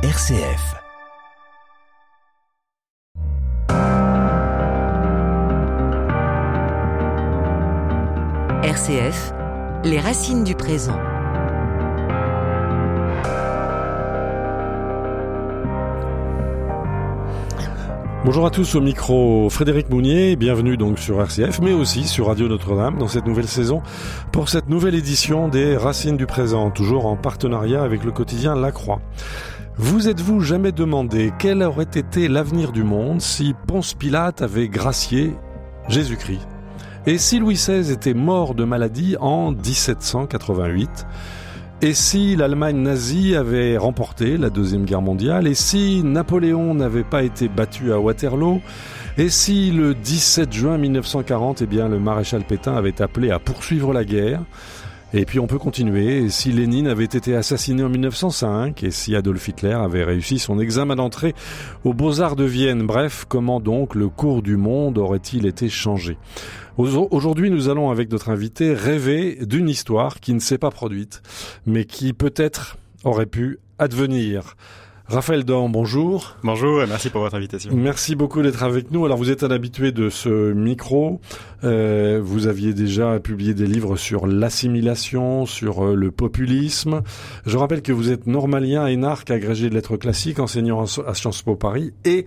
RCF. RCF, les racines du présent. Bonjour à tous au micro Frédéric Mounier, bienvenue donc sur RCF mais aussi sur Radio Notre-Dame dans cette nouvelle saison pour cette nouvelle édition des Racines du présent, toujours en partenariat avec le quotidien La Croix. Vous êtes-vous jamais demandé quel aurait été l'avenir du monde si Ponce Pilate avait gracié Jésus-Christ? Et si Louis XVI était mort de maladie en 1788 et si l'Allemagne nazie avait remporté la Deuxième Guerre mondiale? Et si Napoléon n'avait pas été battu à Waterloo? Et si le 17 juin 1940, eh bien, le maréchal Pétain avait appelé à poursuivre la guerre? Et puis on peut continuer. Si Lénine avait été assassiné en 1905 et si Adolf Hitler avait réussi son examen d'entrée aux Beaux-Arts de Vienne, bref, comment donc le cours du monde aurait-il été changé? Aujourd'hui, nous allons avec notre invité rêver d'une histoire qui ne s'est pas produite, mais qui peut-être aurait pu advenir. Raphaël Dan, bonjour. Bonjour et merci pour votre invitation. Merci beaucoup d'être avec nous. Alors vous êtes un habitué de ce micro. Euh, vous aviez déjà publié des livres sur l'assimilation, sur euh, le populisme. Je rappelle que vous êtes normalien, énarque, agrégé de lettres classiques, enseignant à Sciences Po Paris et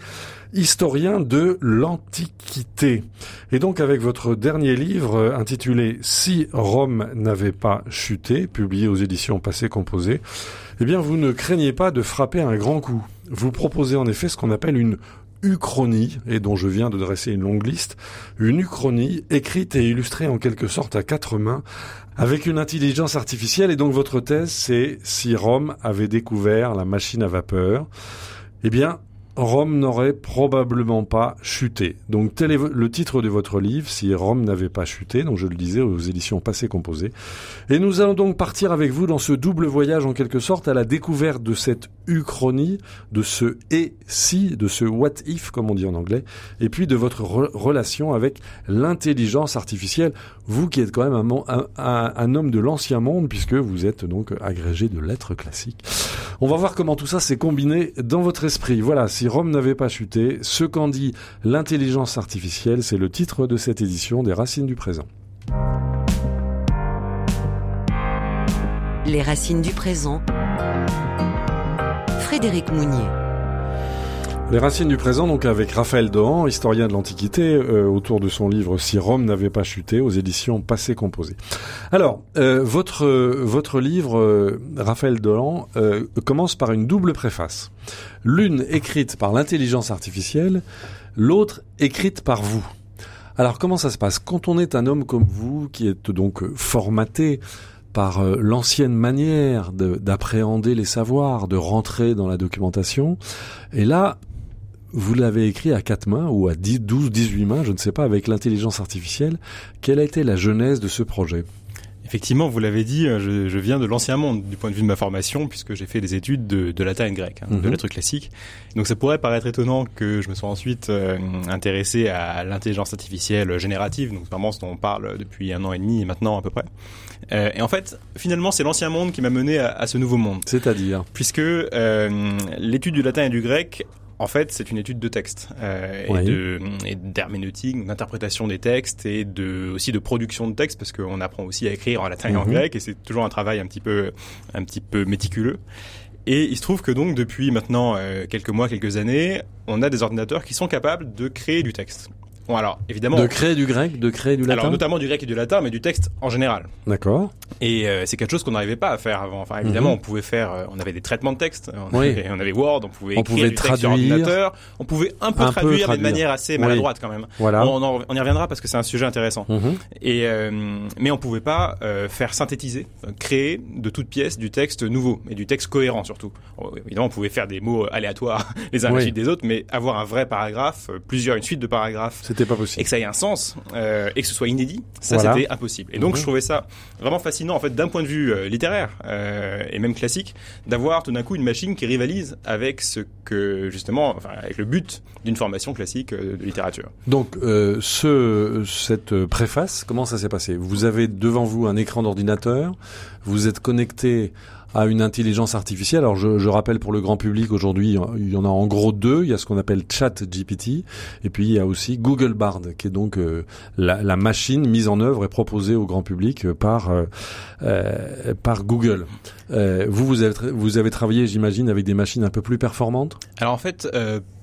historien de l'Antiquité. Et donc avec votre dernier livre euh, intitulé Si Rome n'avait pas chuté, publié aux éditions Passé Composé, eh bien vous ne craignez pas de frapper un grand coup. Vous proposez en effet ce qu'on appelle une uchronie, et dont je viens de dresser une longue liste, une uchronie écrite et illustrée en quelque sorte à quatre mains, avec une intelligence artificielle, et donc votre thèse c'est si Rome avait découvert la machine à vapeur, eh bien, Rome n'aurait probablement pas chuté. Donc tel est le titre de votre livre, si Rome n'avait pas chuté, donc je le disais aux éditions passées composées. Et nous allons donc partir avec vous dans ce double voyage en quelque sorte à la découverte de cette uchronie, de ce et si, de ce what if comme on dit en anglais, et puis de votre relation avec l'intelligence artificielle, vous qui êtes quand même un, homme de l'ancien monde puisque vous êtes donc agrégé de lettres classiques. On va voir comment tout ça s'est combiné dans votre esprit. Voilà, si Rome n'avait pas chuté, ce qu'en dit l'intelligence artificielle, c'est le titre de cette édition des Racines du présent. Les Racines du présent. Frédéric Mounier. Les racines du présent, donc avec Raphaël Dohan, historien de l'Antiquité, euh, autour de son livre Si Rome n'avait pas chuté, aux éditions Passé Composé. Alors, euh, votre votre livre, euh, Raphaël Dohan, commence par une double préface. L'une écrite par l'intelligence artificielle, l'autre écrite par vous. Alors comment ça se passe? Quand on est un homme comme vous, qui est donc formaté par l'ancienne manière d'appréhender les savoirs, de rentrer dans la documentation. Et là, vous l'avez écrit à quatre mains ou à 10, 12, 18 mains, je ne sais pas, avec l'intelligence artificielle. Quelle a été la genèse de ce projet? Effectivement, vous l'avez dit, euh, je, je viens de l'ancien monde du point de vue de ma formation, puisque j'ai fait des études de, de latin et grec, hein, de Mhm. lettres classiques. Donc ça pourrait paraître étonnant que je me sois ensuite euh, intéressé à l'intelligence artificielle générative, donc vraiment ce dont on parle depuis un an et demi et maintenant à peu près. Euh, et en fait, finalement, c'est l'ancien monde qui m'a mené à, à ce nouveau monde, C'est-à-dire? Puisque euh, l'étude du latin et du grec en fait, c'est une étude de texte euh, Oui. et de et d'herméneutique, d'interprétation des textes et de aussi de production de textes parce qu'on apprend aussi à écrire en latin et en Mhm. grec et c'est toujours un travail un petit peu un petit peu méticuleux. Et il se trouve que donc depuis maintenant euh, quelques mois, quelques années, on a des ordinateurs qui sont capables de créer du texte. Bon alors évidemment, de créer du grec, de créer du latin alors notamment du grec et du latin, mais du texte en général. D'accord. Et euh, c'est quelque chose qu'on n'arrivait pas à faire avant. Enfin, évidemment, Mhm. on pouvait faire, euh, on avait des traitements de texte, on, Oui. avait, on avait Word, on pouvait On écrire pouvait du texte sur traduire. ordinateur, on pouvait un peu Un peu traduire, mais de traduire. manière assez Oui. maladroite quand même. Voilà. On, en, on y reviendra parce que c'est un sujet intéressant. Mhm. Et euh, mais on pouvait pas euh, faire synthétiser, euh, créer de toutes pièces du texte nouveau et du texte cohérent surtout. Évidemment, on pouvait faire des mots aléatoires les uns Oui. suite des autres, mais avoir un vrai paragraphe, euh, plusieurs, une suite de paragraphes C'était pas et que ça ait un sens euh, et que ce soit inédit, ça Voilà. c'était impossible. Et donc Mhm. je trouvais ça vraiment fascinant en fait d'un point de vue euh, littéraire euh, et même classique d'avoir tout d'un coup une machine qui rivalise avec ce que justement, enfin avec le but d'une formation classique euh, de littérature. Donc, euh, ce, cette préface, comment ça s'est passé? Vous avez devant vous un écran d'ordinateur, vous êtes connecté à une intelligence artificielle. Alors je, rappelle pour le grand public aujourd'hui, il y en a en gros deux. Il y a ce qu'on appelle ChatGPT et puis il y a aussi Google Bard, qui est donc euh, la, la, machine mise en œuvre et proposée au grand public euh, par euh, par Google. Vous vous avez vous avez travaillé, j'imagine, avec des machines un peu plus performantes. Alors en fait.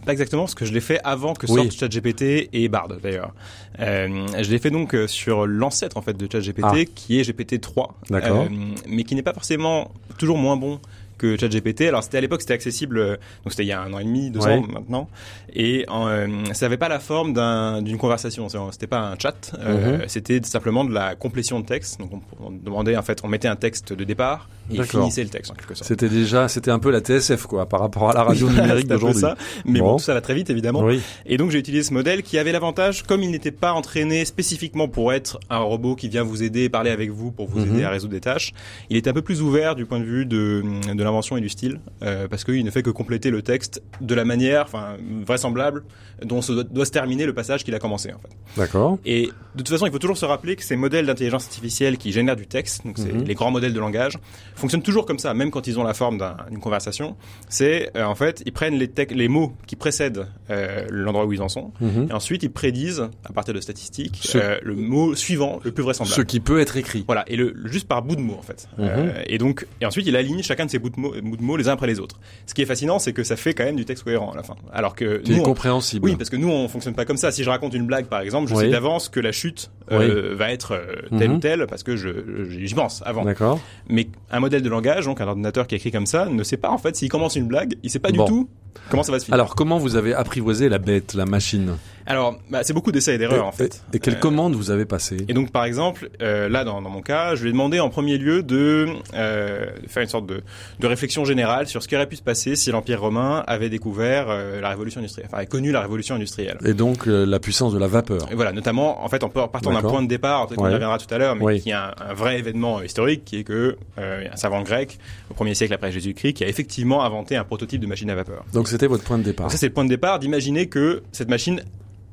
Pas exactement, parce que je l'ai fait avant que sorte ChatGPT et Bard d'ailleurs. Euh, je l'ai fait donc sur l'ancêtre en fait de ChatGPT, ah. qui est GPT 3, euh, mais qui n'est pas forcément toujours moins bon que ChatGPT. Alors c'était à l'époque c'était accessible, euh, donc c'était il y a un an et demi, deux ans maintenant, et euh, ça n'avait pas la forme d'une conversation. C'était pas un chat, euh, mhm. c'était simplement de la complétion de texte. Donc on, demandait en fait, on mettait un texte de départ et finissait le texte en quelque sorte. C'était déjà, c'était un peu la TSF quoi, par rapport à la radio numérique d'aujourd'hui. Mais bon. tout ça va très vite évidemment. Et donc j'ai utilisé ce modèle qui avait l'avantage, comme il n'était pas entraîné spécifiquement pour être un robot qui vient vous aider, parler avec vous pour vous mhm. aider à résoudre des tâches, il était un peu plus ouvert du point de vue de, de l'invention et du style, euh, parce qu'il ne fait que compléter le texte de la manière, enfin vraisemblable, dont se doit, se terminer le passage qu'il a commencé en fait. D'accord. Et de toute façon, il faut toujours se rappeler que ces modèles d'intelligence artificielle qui génèrent du texte, donc c'est mhm. les grands modèles de langage, fonctionnent toujours comme ça, même quand ils ont la forme d'une conversation. C'est euh, en fait, ils prennent les, les mots qui précèdent euh, l'endroit où ils en sont, mhm. et ensuite ils prédisent à partir de statistiques le mot suivant le plus vraisemblable. Ce qui peut être écrit. Voilà, et le, juste par bout de mot en fait. Mhm. et donc, et ensuite il aligne chacun de ces bouts de mots de mots les uns après les autres. Ce qui est fascinant, c'est que ça fait quand même du texte cohérent à la fin. Alors que nous, compréhensible. Oui, parce que nous on fonctionne pas comme ça. Si je raconte une blague par exemple, je sais d'avance que la chute euh, va être euh, telle ou mhm. telle parce que je j'y pense avant. D'accord. Mais un modèle de langage, donc un ordinateur qui écrit comme ça, ne sait pas en fait s'il commence une blague, il sait pas du tout comment ça va se finir. Alors comment vous avez apprivoisé la bête, la machine? Alors, bah, c'est beaucoup d'essais et d'erreurs en fait. Et, quelles euh, commandes vous avez passées Et donc, par exemple, euh, là, dans, dans, mon cas, je lui ai demandé en premier lieu de euh, faire une sorte de, de, réflexion générale sur ce qui aurait pu se passer si l'Empire romain avait découvert euh, la révolution industrielle, enfin, avait connu la révolution industrielle. Et donc, euh, la puissance de la vapeur. Et voilà, notamment, en fait, en partant d'un point de départ, on y reviendra tout à l'heure, mais qui est un, un, vrai événement historique, qui est que un savant grec, au premier siècle après Jésus-Christ, qui a effectivement inventé un prototype de machine à vapeur. Donc, c'était votre point de départ. Donc, ça, c'est le point de départ d'imaginer que cette machine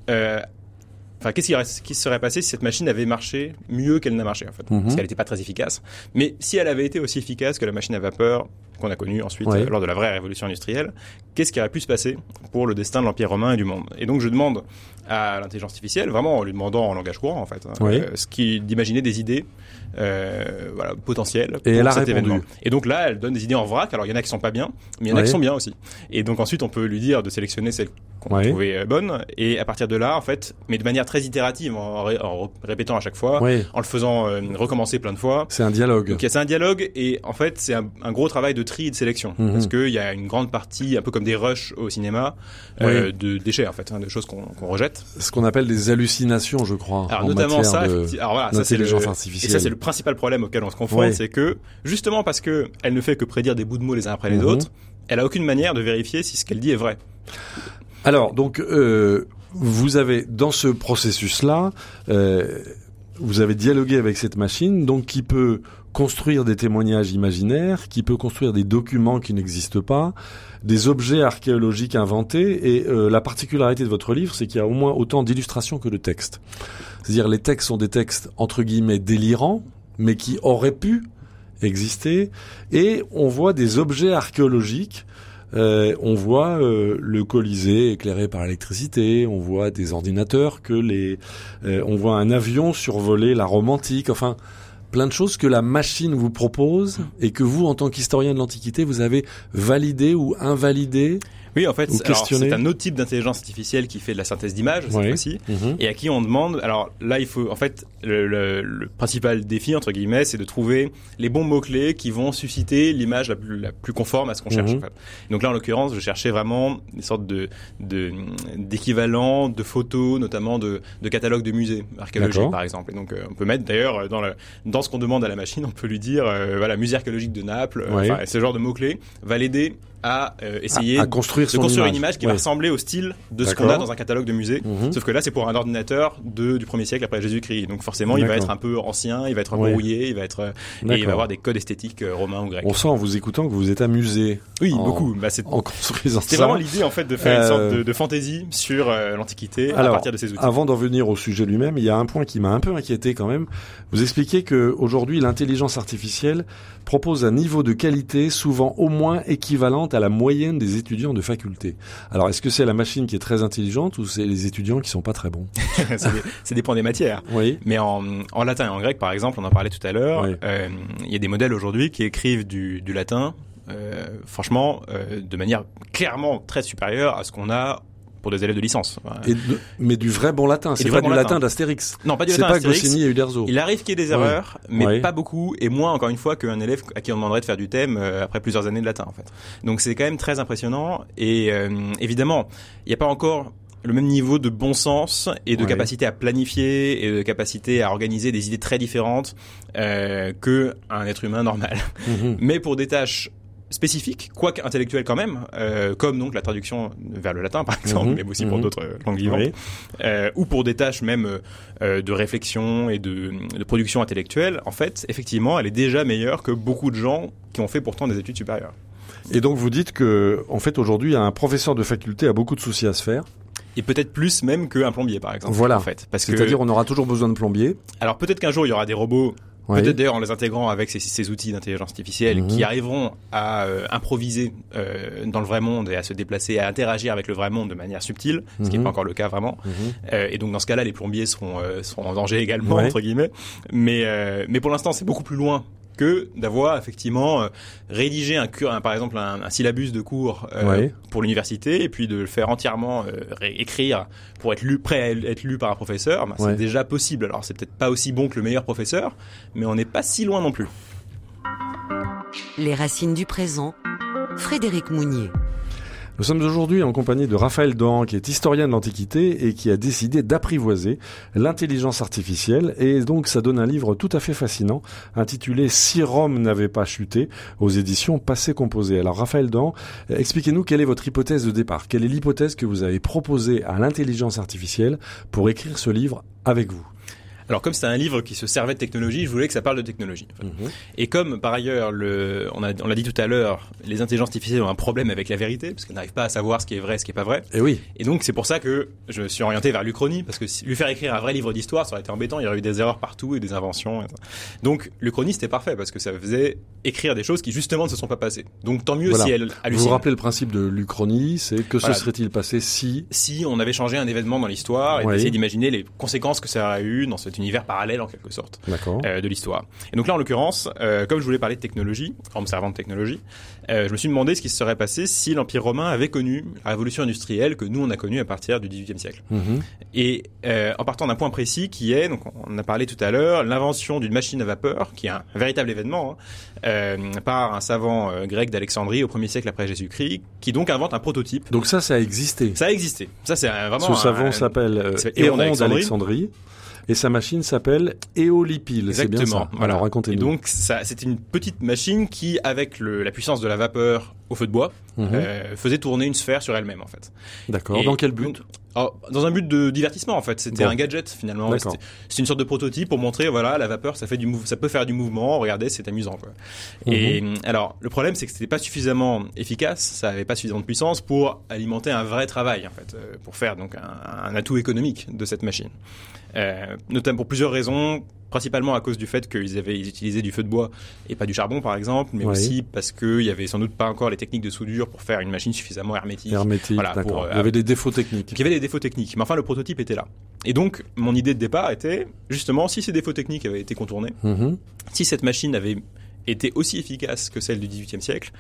euh, enfin, qu'est-ce qui, serait passé si cette machine avait marché mieux qu'elle n'a marché en fait? Parce mhm. qu'elle n'était pas très efficace. Mais si elle avait été aussi efficace que la machine à vapeur qu'on a connue ensuite lors de la vraie révolution industrielle, qu'est-ce qui aurait pu se passer pour le destin de l'Empire romain et du monde? Et donc je demande à l'intelligence artificielle, vraiment en lui demandant en langage courant en fait, hein, euh, ce qui d'imaginer des idées euh, voilà, potentielles et pour cet événement. Et donc là, elle donne des idées en vrac. Alors il y en a qui sont pas bien, mais il y en a qui sont bien aussi. Et donc ensuite, on peut lui dire de sélectionner celles qu'on ouais. trouvait euh, bonnes. Et à partir de là, en fait, mais de manière très itérative, en, en répétant à chaque fois, en le faisant euh, recommencer plein de fois. C'est un dialogue. Donc c'est un dialogue et en fait, c'est un, un, gros travail de tri et de sélection mhm. parce qu'il y a une grande partie, un peu comme des rushs au cinéma, euh, de déchets en fait, hein, de choses qu'on rejette. Ce qu'on appelle des hallucinations, je crois. Alors notamment ça, alors voilà, ça c'est le, et ça c'est le principal problème auquel on se confronte, c'est que justement parce que elle ne fait que prédire des bouts de mots les uns après les mhm. autres, elle a aucune manière de vérifier si ce qu'elle dit est vrai. Alors donc euh, vous avez dans ce processus-là, euh, vous avez dialogué avec cette machine, donc qui peut construire des témoignages imaginaires, qui peut construire des documents qui n'existent pas, des objets archéologiques inventés. Et euh, la particularité de votre livre, c'est qu'il y a au moins autant d'illustrations que de textes. C'est-à-dire les textes sont des textes entre guillemets délirants, mais qui auraient pu exister. Et on voit des objets archéologiques euh, on voit euh, le Colisée éclairé par l'électricité, on voit des ordinateurs, que les, euh, on voit un avion survoler la Rome antique. Enfin, plein de choses que la machine vous propose et que vous, en tant qu'historien de l'Antiquité, vous avez validé ou invalidé oui, en fait, c'est un autre type d'intelligence artificielle qui fait de la synthèse d'images cette fois-ci, mhm. et à qui on demande. Alors là, il faut en fait le, le, le principal défi entre guillemets, c'est de trouver les bons mots clés qui vont susciter l'image la plus, la plus conforme à ce qu'on cherche. Mhm. En fait. Donc là, en l'occurrence, je cherchais vraiment des sortes de d'équivalents de, de, photos, notamment de, de catalogues de musées archéologiques, par exemple. Et donc, euh, on peut mettre d'ailleurs dans le dans ce qu'on demande à la machine, on peut lui dire euh, voilà musée archéologique de Naples, enfin, ce genre de mots clés va l'aider à euh, essayer à, à construire, de construire image. une image qui Ouais. va ressembler au style de ce qu'on a dans un catalogue de musée. Mhm. Sauf que là, c'est pour un ordinateur de, du premier siècle après Jésus-Christ. Donc forcément, il va être un peu ancien, il va être Ouais. brouillé, il va être euh, et il va avoir des codes esthétiques euh, romains ou grecs. On sent en vous écoutant que vous êtes amusé Oui, en- beaucoup. Bah, c'est en construisant ça. vraiment l'idée en fait de faire une sorte de, de fantaisie sur l'Antiquité à partir de ces outils. Avant d'en venir au sujet lui-même, il y a un point qui m'a un peu inquiété quand même. Vous expliquez que aujourd'hui l'intelligence artificielle propose un niveau de qualité souvent au moins équivalente à la moyenne des étudiants de faculté. Alors est-ce que c'est la machine qui est très intelligente ou c'est les étudiants qui sont pas très bons? Ça dépend des matières. Oui. Mais en, en latin et en grec, par exemple, on en parlait tout à l'heure, Oui. euh, il y a des modèles aujourd'hui qui écrivent du, du latin, euh, franchement, euh, de manière clairement très supérieure à ce qu'on a pour des élèves de licence. Et de- mais du vrai bon latin, c'est pas du bon latin d'Astérix. Non, pas du C'est latin pas Astérix. Goscinny et Uderzo. Il arrive qu'il y ait des erreurs, mais pas beaucoup, et moins encore une fois qu'un élève à qui on demanderait de faire du thème euh, après plusieurs années de latin en fait. Donc c'est quand même très impressionnant, et euh, évidemment, il n'y a pas encore le même niveau de bon sens et de Ouais. capacité à planifier et de capacité à organiser des idées très différentes euh, que un être humain normal. Mhm. Mais pour des tâches spécifiques, quoique intellectuelles quand même, euh, comme donc la traduction vers le latin par exemple, Mhm. mais aussi pour Mhm. d'autres euh, langues vivantes Oui. euh, ou pour des tâches même euh, de réflexion et de, de production intellectuelle, en fait, effectivement, elle est déjà meilleure que beaucoup de gens qui ont fait pourtant des études supérieures. Et donc vous dites que en fait aujourd'hui un professeur de faculté a beaucoup de soucis à se faire. Et peut-être plus même qu'un plombier, par exemple. Voilà. En fait, parce que C'est-à-dire on aura toujours besoin de plombiers. alors peut-être qu'un jour il y aura des robots. Peut-être d'ailleurs en les intégrant avec ces, ces outils d'intelligence artificielle Mhm. qui arriveront à euh, improviser euh, dans le vrai monde et à se déplacer, à interagir avec le vrai monde de manière subtile, ce qui n'est Mhm. pas encore le cas vraiment. Mhm. Euh, et donc dans ce cas-là, les plombiers seront, euh, seront en danger également Ouais. entre guillemets. Mais euh, mais pour l'instant, c'est beaucoup plus loin que d'avoir effectivement euh, rédigé un, un- par exemple un, un syllabus de cours euh, Ouais. pour l'université et puis de le faire entièrement euh, réécrire pour être lu prêt à être lu par un professeur. Ouais. C'est déjà possible. Alors c'est peut-être pas aussi bon que le meilleur professeur, mais on n'est pas si loin non plus. Les racines du présent. Frédéric Mounier. Nous sommes aujourd'hui en compagnie de Raphaël Dohan, qui est historien de l'Antiquité et qui a décidé d'apprivoiser l'intelligence artificielle. Et donc, ça donne un livre tout à fait fascinant, intitulé Si Rome n'avait pas chuté, aux éditions Passé Composé. Alors, Raphaël euh, expliquez-nous quelle est votre hypothèse de départ. Quelle est l'hypothèse que vous avez proposée à l'intelligence artificielle pour écrire ce livre avec vous? Alors comme c'est un livre qui se servait de technologie, je voulais que ça parle de technologie. en fait. Et comme par ailleurs, le, on l'a dit tout à l'heure, les intelligences artificielles ont un problème avec la vérité, parce qu'elles n'arrivent pas à savoir ce qui est vrai, ce qui est pas vrai. Eh oui. Et donc c'est pour ça que je me suis orienté vers l'Uchronie, parce que si- lui faire écrire un vrai livre d'histoire, ça aurait été embêtant, il y aurait eu des erreurs partout et des inventions. et. Donc l'Uchronie c'était parfait, parce que ça faisait écrire des choses qui justement ne se sont pas passées. Donc tant mieux Voilà. si elle Vous vous hallucine. rappelez le principe de l'Uchronie, c'est que Voilà. se serait-il passé si... si on avait changé un événement dans l'histoire et Oui. d'essayer d'imaginer les conséquences que ça aurait eu dans cet univers parallèle en quelque sorte. Euh, de l'histoire. Et donc là, en l'occurrence, euh, comme je voulais parler de technologie, en me servant de technologie, euh, je me suis demandé ce qui se serait passé si l'Empire romain avait connu la révolution industrielle que nous, on a connue à partir du XVIIIe siècle. Mhm. Et en partant d'un point précis qui est, donc on a parlé tout à l'heure, l'invention d'une machine à vapeur, qui est un véritable événement, hein, par un savant grec d'Alexandrie au 1er siècle après Jésus-Christ, qui donc invente un prototype. Donc ça, ça a existé. Ça a existé. Ça, c'est vraiment Ce un- s'appelle Héron d'Alexandrie. Et sa machine s'appelle Éolipile. C'est bien Exactement. ça. Voilà. Racontez-nous. donc, ça, c'était une petite machine qui, avec le, la puissance de la vapeur au feu de bois, Mhm. euh, faisait tourner une sphère sur elle-même, en fait. D'accord. Dans quel but donc, oh, Dans un but de divertissement, en fait. C'était Bon. un gadget, finalement. C'était c'était une sorte de prototype pour montrer, voilà, la vapeur, ça fait du ça peut faire du mouvement. Regardez, c'est amusant, quoi. Mhm. Et alors, le problème, c'est que c'était pas suffisamment efficace, ça avait pas suffisamment de puissance pour alimenter un vrai travail, en fait, euh, pour faire donc un, un atout économique de cette machine. Euh, notamment pour plusieurs raisons, principalement à cause du fait qu'ils avaient ils utilisaient du feu de bois et pas du charbon, par exemple, mais Oui. aussi parce qu'il y avait sans doute pas encore les techniques de soudure pour faire une machine suffisamment hermétique. Hermétique, Voilà, pour, euh, Il y avait des défauts techniques. Il y avait des défauts techniques, mais enfin le prototype était là. Et donc mon idée de départ était justement si ces défauts techniques avaient été contournés, Mhm. si cette machine avait été aussi efficace que celle du XVIIIe siècle,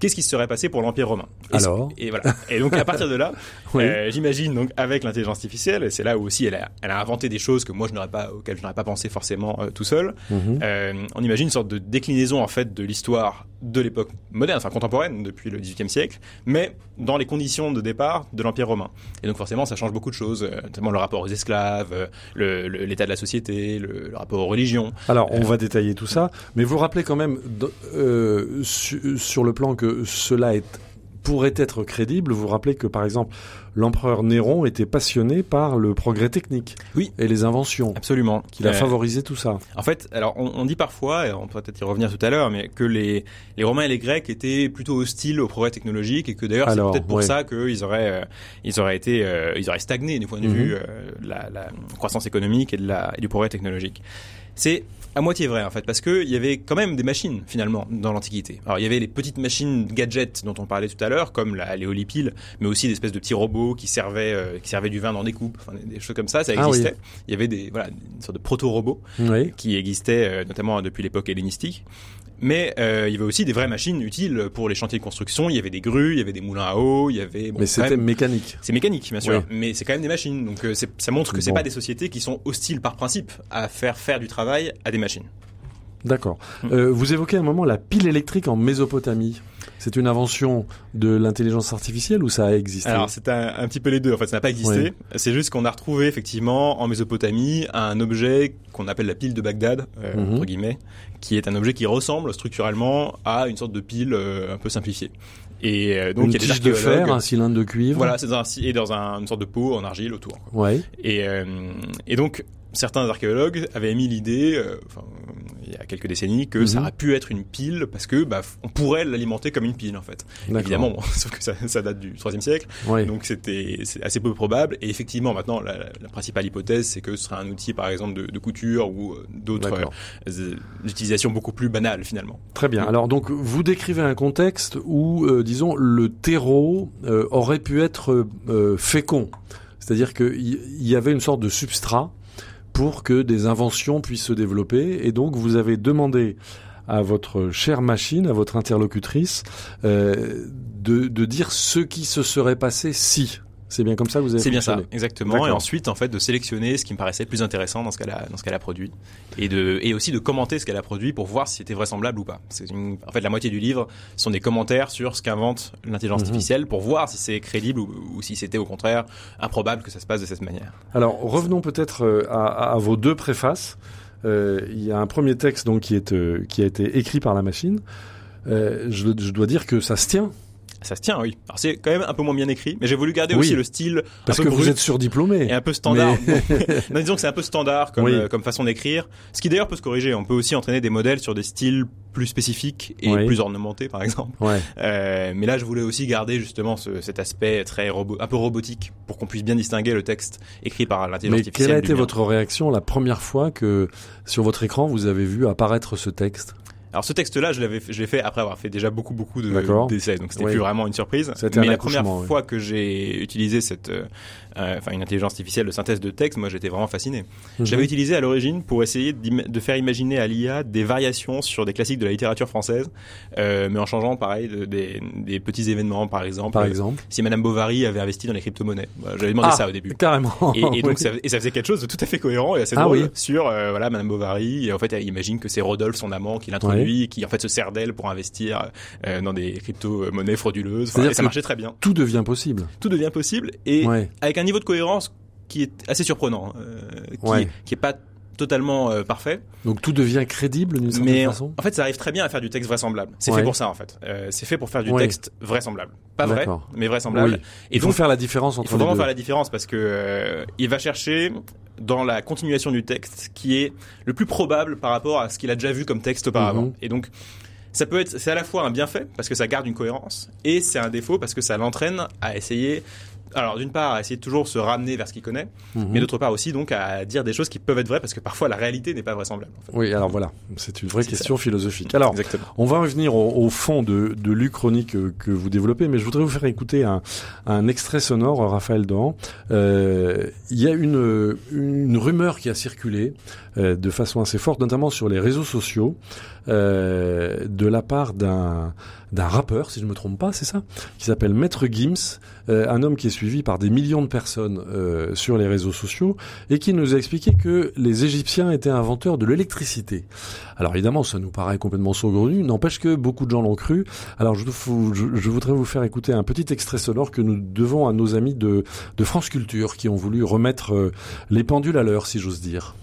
qu'est-ce qui se serait passé pour l'Empire romain Et- Alors Et voilà. Et donc à partir de là, Oui. euh, j'imagine donc avec l'intelligence artificielle, et c'est là où aussi elle a, elle a inventé des choses que moi je n'aurais pas, auxquelles je n'aurais pas pensé forcément euh, tout seul. Mhm. Euh, on imagine une sorte de déclinaison en fait de l'histoire de l'époque moderne, enfin contemporaine depuis le XVIIIe siècle, mais dans les conditions de départ de l'Empire romain. Et donc forcément, ça change beaucoup de choses, notamment le rapport aux esclaves, l'état de la société, le, le rapport aux religions. Alors, on va détailler tout ça, mais vous rappelez quand même, sur le plan que cela est pourrait être crédible. Vous vous rappelez que par exemple l'empereur Néron était passionné par le progrès technique Oui. et les inventions. Absolument. Qu'il a Euh, favorisé tout ça. En fait, alors on, on dit parfois, et on peut peut-être y revenir tout à l'heure, mais que les, les Romains et les Grecs étaient plutôt hostiles au progrès technologique et que d'ailleurs c'est peut-être pour ouais. ça qu'ils auraient, euh, ils auraient été, euh, ils auraient stagné du point de Mhm. vue euh, la, la croissance économique et, de la, et du progrès technologique. C'est à moitié vrai en fait parce que il y avait quand même des machines finalement dans l'Antiquité. Alors il y avait les petites machines gadgets dont on parlait tout à l'heure comme la léolipile, mais aussi des espèces de petits robots qui servaient euh, qui servaient du vin dans des coupes, enfin, des, des choses comme ça, ça Ah oui. existait. Il y avait des voilà une sorte de proto-robots Oui. qui existait euh, notamment depuis l'époque hellénistique. Mais euh, il y avait aussi des vraies machines utiles pour les chantiers de construction. Il y avait des grues, il y avait des moulins à eau, il y avait. bon, Mais c'était même- mécanique. c'est mécanique, bien sûr, mais c'est quand même des machines. Donc euh, ça montre que c'est Bon. pas des sociétés qui sont hostiles par principe à faire faire du travail à des machines. D'accord. Mm. Euh, vous évoquez à un moment la pile électrique en Mésopotamie. C'est une invention de l'intelligence artificielle ou ça a existé? Alors c'est un, un petit peu les deux. En fait, ça n'a pas existé. C'est juste qu'on a retrouvé effectivement en Mésopotamie un objet qu'on appelle la pile de Bagdad, euh, Mhm. entre guillemets, qui est un objet qui ressemble structurellement à une sorte de pile euh, un peu simplifiée. Et euh, donc Une il y a des tige de archéologues. fer, un cylindre de cuivre. Voilà, c'est dans un, et dans un- une sorte de pot en argile autour. quoi. Ouais. Et, euh, et donc, certains archéologues avaient émis l'idée, enfin, il y a quelques décennies, que ça Mhm. aurait pu être une pile parce que bah, on pourrait l'alimenter comme une pile en fait. Évidemment, bon, sauf que ça, ça date du IIIe siècle, donc c'était assez peu probable. Et effectivement, maintenant, la, la principale hypothèse, c'est que ce serait un outil, par exemple, de, de couture ou euh, d'autres euh, utilisations beaucoup plus banales finalement. Très bien. Alors donc vous décrivez un contexte où, euh, disons, le terreau euh, aurait pu être fécond, c'est-à-dire qu'il y, y avait une sorte de substrat pour que des inventions puissent se développer, et donc vous avez demandé à votre chère machine, à votre interlocutrice, euh, de, de dire ce qui se serait passé si. C'est bien comme ça que vous avez C'est bien ça, exactement. Et ensuite, en fait, de sélectionner ce qui me paraissait le plus intéressant dans ce qu'elle a, dans ce qu'elle a produit, et de, et aussi de commenter ce qu'elle a produit pour voir si c'était vraisemblable ou pas. C'est une- en fait, la moitié du livre sont des commentaires sur ce qu'invente l'intelligence Mhm. artificielle pour voir si c'est crédible ou, ou si c'était au contraire improbable que ça se passe de cette manière. Alors revenons peut-être euh, à, à vos deux préfaces. Euh, il y a un premier texte donc qui est euh, qui a été écrit par la machine. Euh, je, je dois dire que ça se tient Ça se tient, oui. Alors c'est quand même un peu moins bien écrit, mais j'ai voulu garder Oui. aussi le style parce un que vous êtes surdiplômé. et un peu standard. non, disons que c'est un peu standard comme, Oui. euh, comme façon d'écrire. Ce qui d'ailleurs peut se corriger. On peut aussi entraîner des modèles sur des styles plus spécifiques et Oui. plus ornementés, par exemple. Ouais. Euh, mais là, je voulais aussi garder justement ce, cet aspect très robo- un peu robotique pour qu'on puisse bien distinguer le texte écrit par l'intelligence Mais artificielle. quelle a été votre réaction la première fois que sur votre écran vous avez vu apparaître ce texte? Alors ce texte-là, je l'avais, je l'ai fait après avoir fait déjà beaucoup beaucoup de d'essais, donc c'était Oui. plus vraiment une surprise. Mais un la première fois que j'ai utilisé cette, euh, enfin une intelligence artificielle de synthèse de texte, moi j'étais vraiment fasciné. Je Mhm. l'avais utilisé à l'origine pour essayer de faire imaginer à l'IA des variations sur des classiques de la littérature française, euh, mais en changeant pareil de- des, des petits événements, par exemple. par euh, exemple Si Madame Bovary avait investi dans les crypto-monnaies, j'avais demandé Ah, ça au début. Carrément. Et, et Oui. donc ça, et ça faisait quelque chose de tout à fait cohérent et assez Ah drôle oui. sur euh, voilà Madame Bovary. Et en fait, elle imagine que c'est Rodolphe, son amant, qui l'introduit, qui en fait se sert d'elle pour investir euh, dans des crypto-monnaies frauduleuses. Enfin, C'est-à-dire et ça marchait très bien. tout devient possible. Tout devient possible et Ouais. avec un niveau de cohérence qui est assez surprenant, euh, qui, Ouais. qui est pas totalement euh, parfait, Donc tout devient crédible d'une certaine mais en, façon. en fait, ça arrive très bien à faire du texte vraisemblable. C'est Ouais. fait pour ça en fait. Euh, c'est fait pour faire du Ouais. texte vraisemblable, pas vrai, mais vraisemblable. Oui. Et Il faut donc faire la différence il entre faut les vraiment deux. faire la différence parce que euh, il va chercher dans la continuation du texte qui est le plus probable par rapport à ce qu'il a déjà vu comme texte auparavant. Mhm. Et donc ça peut être c'est à la fois un bienfait parce que ça garde une cohérence et c'est un défaut parce que ça l'entraîne à essayer alors d'une part à essayer de toujours se ramener vers ce qu'il connaît, Mhm. mais d'autre part aussi donc à dire des choses qui peuvent être vraies parce que parfois la réalité n'est pas vraisemblable. En fait. Oui, alors voilà, c'est une vraie question philosophique. Alors, Exactement. On va revenir au, au fond de, de l'Uchronie que, que vous développez, mais je voudrais vous faire écouter un, un extrait sonore, Raphaël Dan. Euh, Il y a une, une rumeur qui a circulé euh, de façon assez forte, notamment sur les réseaux sociaux, euh, de la part d'un d'un rappeur, si je ne me trompe pas, c'est ça, qui s'appelle Maître Gims, euh, un homme qui est suivi par des millions de personnes euh, sur les réseaux sociaux, et qui nous a expliqué que les Égyptiens étaient inventeurs de l'électricité. Alors évidemment, ça nous paraît complètement saugrenu, n'empêche que beaucoup de gens l'ont cru. Alors je, je- je voudrais vous faire écouter un petit extrait sonore que nous devons à nos amis de, de France Culture qui ont voulu remettre euh, les pendules à l'heure, si j'ose dire.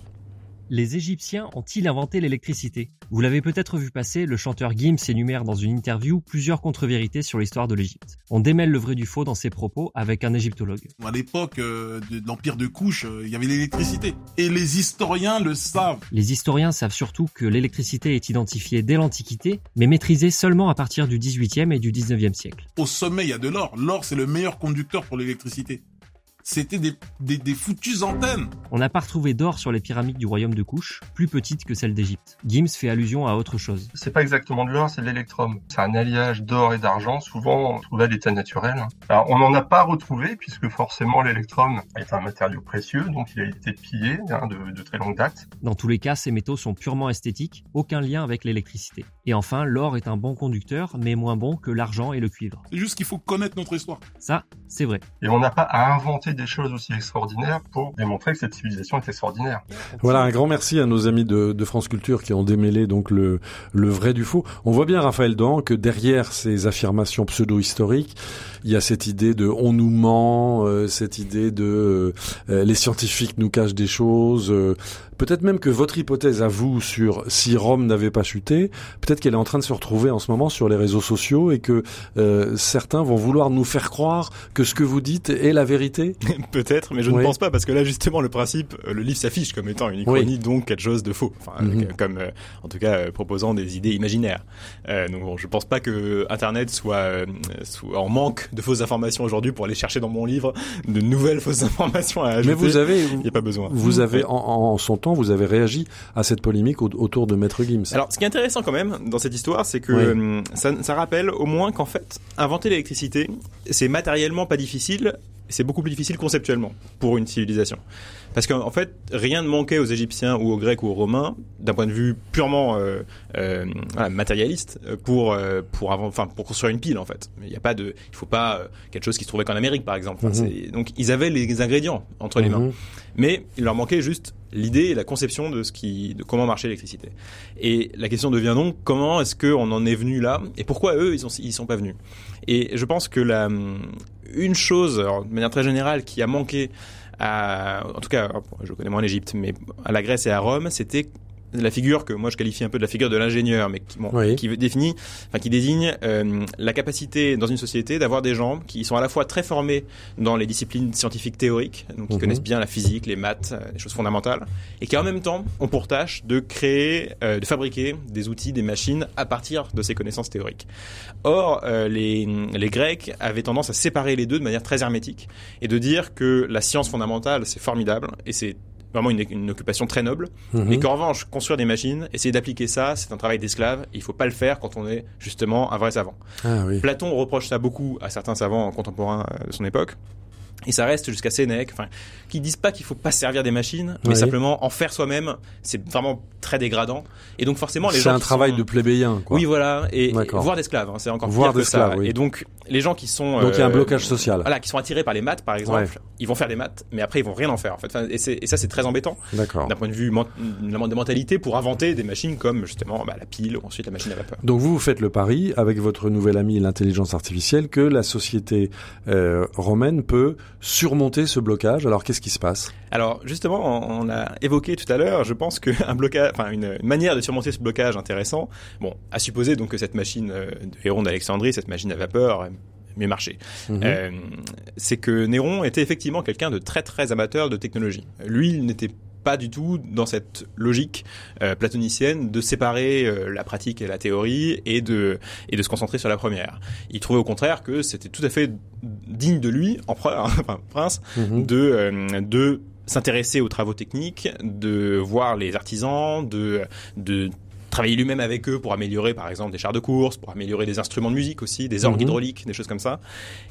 Les Égyptiens ont-ils inventé l'électricité? Vous l'avez peut-être vu passer, le chanteur Gims énumère dans une interview plusieurs contre-vérités sur l'histoire de l'Égypte. On démêle le vrai du faux dans ses propos avec un égyptologue. À l'époque euh, de, l'Empire de Couche, euh, il y avait l'électricité. Et les historiens le savent. Les historiens savent surtout que l'électricité est identifiée dès l'Antiquité, mais maîtrisée seulement à partir du 18e et du 19e siècle. Au sommet, il y a de l'or. L'or, c'est le meilleur conducteur pour l'électricité c'était des, des, des, foutues antennes. On n'a pas retrouvé d'or sur les pyramides du royaume de Couche, plus petites que celles d'Égypte. Gims fait allusion à autre chose. C'est pas exactement de l'or, c'est de l'électrum. C'est un alliage d'or et d'argent, souvent trouvé à l'état naturel. Alors, on n'en a pas retrouvé, puisque forcément l'électrum est un matériau précieux, donc il a été pillé hein, de, de très longue date. Dans tous les cas, ces métaux sont purement esthétiques, aucun lien avec l'électricité. Et enfin, l'or est un bon conducteur, mais moins bon que l'argent et le cuivre. C'est juste qu'il faut connaître notre histoire. Ça, c'est vrai. Et on n'a pas à inventer des choses aussi extraordinaires pour démontrer que cette civilisation est extraordinaire. Voilà, un grand merci à nos amis de, de France Culture qui ont démêlé donc le, le vrai du faux. On voit bien, Raphaël Dan, que derrière ces affirmations pseudo-historiques, il y a cette idée de on nous ment, euh, cette idée de euh, les scientifiques nous cachent des choses. Euh, peut-être même que votre hypothèse à vous sur si Rome n'avait pas chuté, peut-être qu'elle est en train de se retrouver en ce moment sur les réseaux sociaux et que certains vont vouloir nous faire croire que ce que vous dites est la vérité. peut-être, mais je ne pense pas parce que là justement le principe, le livre s'affiche comme étant une ironie donc quelque chose de faux, enfin, mm-hmm. comme en tout cas proposant des idées imaginaires. donc bon, je pense pas que Internet soit, soit en manque de fausses informations aujourd'hui pour aller chercher dans mon livre de nouvelles fausses informations à ajouter. Mais vous avez, il n'y a pas besoin. Vous avez, en, en, son temps, vous avez réagi à cette polémique autour de Maître Gims. Alors, ce qui est intéressant quand même dans cette histoire, c'est que euh, ça, ça rappelle au moins qu'en fait, inventer l'électricité, c'est matériellement pas difficile, c'est beaucoup plus difficile conceptuellement pour une civilisation. Parce qu'en fait, rien ne manquait aux Égyptiens ou aux Grecs ou aux Romains, d'un point de vue purement euh, euh, matérialiste, pour euh, pour avant, enfin pour construire une pile en fait. Il n'y a pas de, il faut pas quelque chose qui se trouvait qu'en Amérique par exemple. Mhm. Donc ils avaient les ingrédients entre les mains, mhm. mais il leur manquait juste l'idée et la conception de ce qui, de comment marchait l'électricité. Et la question devient donc comment est-ce qu'on en est venu là et pourquoi eux ils ils sont pas venus? Et je pense que la une chose, de manière très générale, qui a manqué en tout cas, je connais moins l'Égypte, mais à la Grèce et à Rome, c'était la figure que moi je qualifie un peu de la figure de l'ingénieur, mais qui, bon, qui définit, enfin qui désigne euh, la capacité dans une société d'avoir des gens qui sont à la fois très formés dans les disciplines scientifiques théoriques, donc qui mhm. connaissent bien la physique, les maths, euh, les choses fondamentales, et qui en même temps ont pour tâche de créer, euh, de fabriquer des outils, des machines à partir de ces connaissances théoriques. Or, les, les Grecs avaient tendance à séparer les deux de manière très hermétique et de dire que la science fondamentale c'est formidable et c'est vraiment une, occupation très noble, mais qu'en revanche, construire des machines, essayer d'appliquer ça, c'est un travail d'esclave, il faut pas le faire quand on est justement un vrai savant. Ah Platon reproche ça beaucoup à certains savants contemporains euh, de son époque. Et ça reste jusqu'à Sénèque, enfin, qui disent pas qu'il faut pas servir des machines, mais simplement en faire soi-même, c'est vraiment très dégradant. Et donc forcément, les gens. C'est un travail de plébéien, quoi. Oui, voilà, et, voire d'esclaves, hein, c'est encore pire que ça. Et donc, les gens qui sont. Donc il y a un euh, blocage social. Voilà, qui sont attirés par les maths, par exemple, ils vont faire des maths, mais après ils vont rien en faire, en fait. et, et, ça, c'est très embêtant. D'accord. D'un point de vue de mentalité pour inventer des machines comme justement bah, la pile ou ensuite la machine à vapeur. Donc vous, vous faites le pari avec votre nouvel ami l'intelligence artificielle que la société euh, romaine peut surmonter ce blocage. Alors qu'est-ce qui se passe? Alors justement, on, a évoqué tout à l'heure, je pense qu'un blocage, enfin une, manière de surmonter ce blocage intéressant, bon, à supposer donc que cette machine euh, de Héron d'Alexandrie, cette machine à vapeur, mieux marché. Mhm. Euh, c'est que Néron était effectivement quelqu'un de très très amateur de technologie. Lui, il n'était pas du tout dans cette logique euh, platonicienne de séparer euh, la pratique et la théorie et de et de se concentrer sur la première. Il trouvait au contraire que c'était tout à fait digne de lui, empereur, enfin prince, mhm. de euh, de s'intéresser aux travaux techniques, de voir les artisans, de de travailler lui-même avec eux pour améliorer par exemple des chars de course, pour améliorer des instruments de musique aussi, des orgues mhm. hydrauliques, des choses comme ça.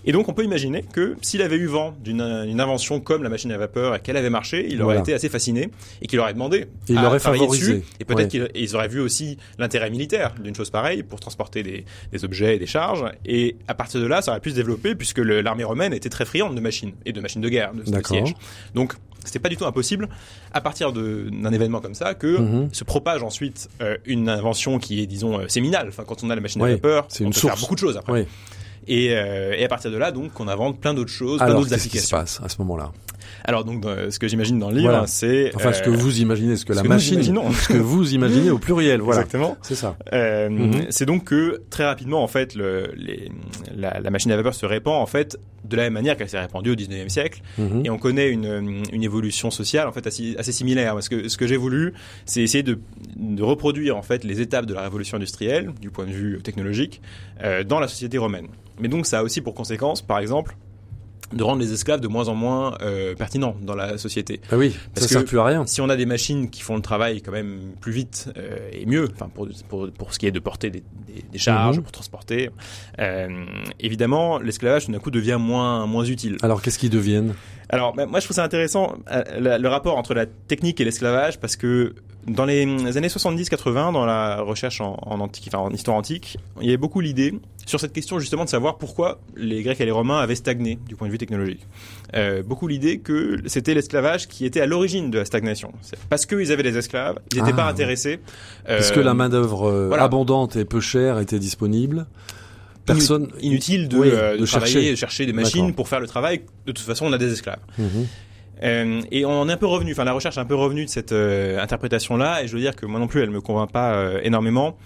Et donc on peut imaginer que s'il avait eu vent d'une invention comme la machine à vapeur et qu'elle avait marché, il aurait été assez fasciné et qu'il aurait demandé il à aurait travailler dessus. Et peut-être qu'ils auraient vu aussi l'intérêt militaire d'une chose pareille pour transporter des, des, objets et des charges. Et à partir de là, ça aurait pu se développer puisque l'armée romaine était très friande de machines et de machines de guerre, de, de siège. Donc c'était pas du tout impossible à partir d'un événement comme ça que mhm. se propage ensuite euh, une invention qui est disons euh, séminale. Enfin, quand on a la machine à vapeur, c'est une source. faire beaucoup de choses après. Et, euh, et à partir de là, donc, on invente plein d'autres choses, plein d'autres qu'est-ce qui se applications. passe à ce moment-là? Alors, donc, dans- ce que j'imagine dans le livre, Voilà. c'est Enfin, ce que euh, vous imaginez, ce que ce la que machine, ce que vous imaginez au pluriel, voilà. exactement. C'est ça. Euh, Mhm. C'est donc que très rapidement, en fait, le, les, la, la machine à vapeur se répand en fait de la même manière qu'elle s'est répandue au 19e siècle. Mhm. Et on connaît une, une évolution sociale en fait assez, assez similaire. Parce que ce que j'ai voulu, c'est essayer de, de reproduire en fait les étapes de la révolution industrielle du point de vue technologique euh, dans la société romaine. Mais donc ça a aussi pour conséquence, par exemple, de rendre les esclaves de moins en moins euh, pertinents dans la société. Ah oui, Parce ça sert que- plus à rien. Si on a des machines qui font le travail quand même plus vite euh, et mieux, enfin pour, pour, pour ce qui est de porter des, des, des charges, Mhm. pour transporter, euh, évidemment l'esclavage tout d'un coup devient moins moins utile. Alors, qu'est-ce qu'ils deviennent? Alors, bah, moi, je trouve ça intéressant la- le rapport entre la technique et l'esclavage parce que dans les années 70-80, dans la recherche en, en, antique, enfin, en histoire antique, il y avait beaucoup l'idée sur cette question justement de savoir pourquoi les Grecs et les Romains avaient stagné du point de vue technologique. Euh, beaucoup l'idée que c'était l'esclavage qui était à l'origine de la stagnation. Parce qu'ils avaient des esclaves, ils n'étaient Ah, pas intéressés. Parce euh, que la main d'œuvre voilà. abondante et peu chère était disponible. Personne. inutile de, Oui, euh, de, de chercher. de chercher des machines pour faire le travail. De toute façon, on a des esclaves. Mhm. Euh, et on est un peu revenu, enfin la recherche est un peu revenue de cette euh, interprétation-là, et je veux dire que moi non plus, elle me convainc pas euh, énormément.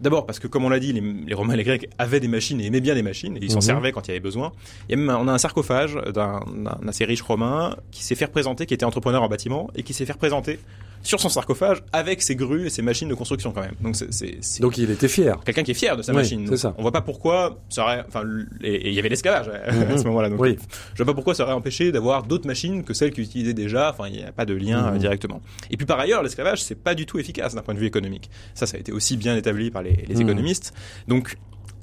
D'abord parce que, comme on l'a dit, les, les Romains et les Grecs avaient des machines et aimaient bien les machines, et ils s'en Mhm. servaient quand il y avait besoin. A même, on a un sarcophage d'un assez riche Romain qui s'est fait représenter, qui était entrepreneur en bâtiment, et qui s'est fait représenter sur son sarcophage avec ses grues et ses machines de construction quand même. Donc c'est- Donc, il était fier. quelqu'un qui est fier de sa Oui, machine. c'est ça. On voit pas pourquoi ça aurait, enfin, il y avait l'esclavage à Mhm. ce moment-là. Donc Oui. je vois pas pourquoi ça aurait empêché d'avoir d'autres machines que celles qu'ils utilisaient déjà. Enfin, il n'y a pas de lien Mhm. euh, directement. Et puis par ailleurs, l'esclavage, c'est pas du tout efficace d'un point de vue économique. Ça, ça a été aussi bien établi par les, les Mhm. économistes. Donc,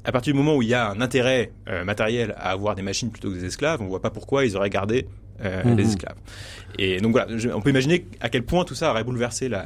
à partir du moment où il y a un intérêt euh, matériel à avoir des machines plutôt que des esclaves, on voit pas pourquoi ils auraient gardé euh, Mhm. les esclaves. Et donc voilà, je- on peut imaginer à quel point tout ça aurait bouleversé la-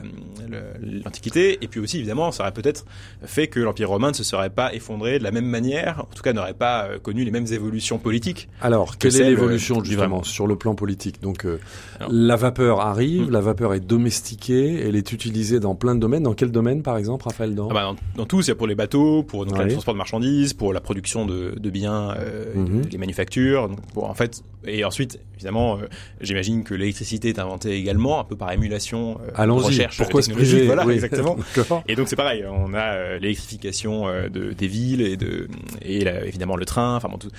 le- l'Antiquité, et puis aussi évidemment, ça aurait peut-être fait que l'Empire romain ne se serait pas effondré de la même manière, en tout cas n'aurait pas euh, connu les mêmes évolutions politiques. Alors, quelle est l'évolution euh, du justement sur le plan politique? Donc, euh, Alors. la vapeur arrive, Mm. la vapeur est domestiquée, elle est utilisée dans plein de domaines. Dans quel domaine, par exemple, Raphaël Dan Ah bah, dans, dans c'est pour les bateaux, pour donc, Ouais. le transport de marchandises, pour la production de, de biens, Mhm. les manufactures. Donc, pour, en fait, et ensuite, évidemment, euh, j'imagine que l'électricité est inventée également, un peu par émulation, euh, de Allons-y. recherche Pourquoi se technologique. priver? Voilà, Oui. exactement. Et donc c'est pareil, on a euh, l'électrification euh, de, des villes et de et la- évidemment le train, enfin bon, tout,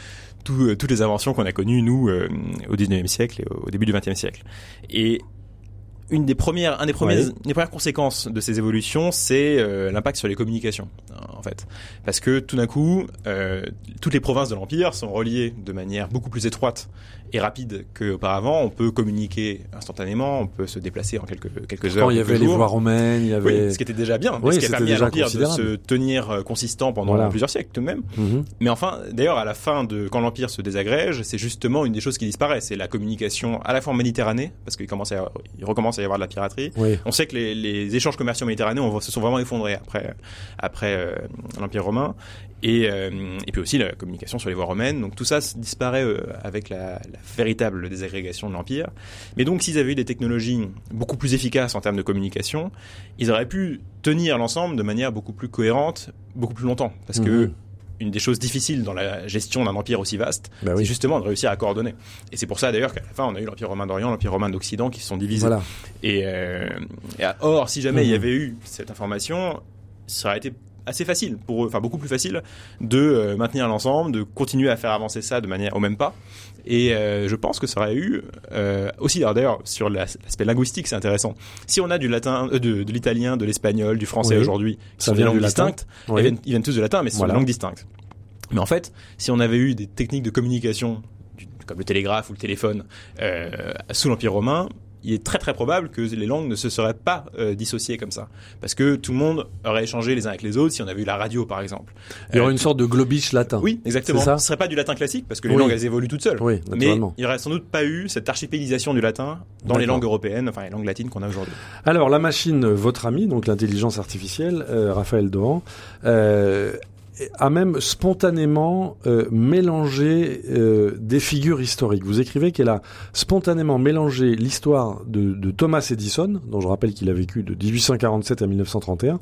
tout, euh, toutes les inventions qu'on a connues nous euh, au 19e siècle et au début du 20e siècle. Et une des premières, un des premières, Ouais. des premières conséquences de ces évolutions, c'est euh, l'impact sur les communications, en fait, parce que tout d'un coup, euh, toutes les provinces de l'empire sont reliées de manière beaucoup plus étroite et rapide qu'auparavant. On peut communiquer instantanément, on peut se déplacer en quelques quelques heures. Il y avait les voies romaines, il y avait. Oui, ce qui était déjà bien, Oui, ce qui a permis à l'Empire de se tenir euh, consistant pendant Voilà. plusieurs siècles tout de même. Mhm. Mais enfin, d'ailleurs, à la fin de quand l'Empire se désagrège, c'est justement une des choses qui disparaît, c'est la communication à la fois en Méditerranée, parce qu'il commence à avoir- il recommence à y avoir de la piraterie. Oui. On sait que les, les échanges commerciaux méditerranéens se sont vraiment effondrés après après euh, l'Empire romain et euh, et puis aussi la communication sur les voies romaines. Donc tout ça disparaît euh, avec la, la véritable désagrégation de l'Empire. Mais donc s'ils avaient eu des technologies beaucoup plus efficaces en termes de communication, ils auraient pu tenir l'ensemble de manière beaucoup plus cohérente, beaucoup plus longtemps. Parce que Mhm. une des choses difficiles dans la gestion d'un empire aussi vaste, Bah c'est oui. justement de réussir à coordonner. Et c'est pour ça d'ailleurs qu'à la fin, on a eu l'Empire romain d'Orient, l'Empire romain d'Occident qui se sont divisés. Voilà. Et, euh, et or, si jamais il y Mhm. avait eu cette information, ça aurait été assez facile pour eux, enfin beaucoup plus facile de euh, maintenir l'ensemble, de continuer à faire avancer ça de manière au même pas. Et euh, je pense que ça aurait eu euh, aussi, d'ailleurs sur la- l'aspect linguistique, c'est intéressant. Si on a du latin, euh, de, de l'italien, de l'espagnol, du français Oui. aujourd'hui, qui sont des langues distinctes, Oui. ils, viennent, ils viennent tous de latin, mais ce Voilà. sont des langues distinctes. Mais en fait, si on avait eu des techniques de communication comme le télégraphe ou le téléphone sous l'Empire romain, il est très très probable que les langues ne se seraient pas euh, dissociées comme ça. Parce que tout le monde aurait échangé les uns avec les autres si on avait eu la radio par exemple. Il y aurait Euh, une sorte de globish latin. Oui, exactement. Ça Ce serait pas du latin classique parce que les Oui. langues elles évoluent toutes seules. Oui, Mais naturellement. il n'y aurait sans doute pas eu cette archipélisation du latin dans les langues européennes, enfin les langues latines qu'on a aujourd'hui. Alors la machine, votre ami, donc l'intelligence artificielle, euh, Raphaël Dohan, a même spontanément euh, mélangé euh, des figures historiques. Vous écrivez qu'elle a spontanément mélangé l'histoire de, de, Thomas Edison, dont je rappelle qu'il a vécu de 1847 à 1931,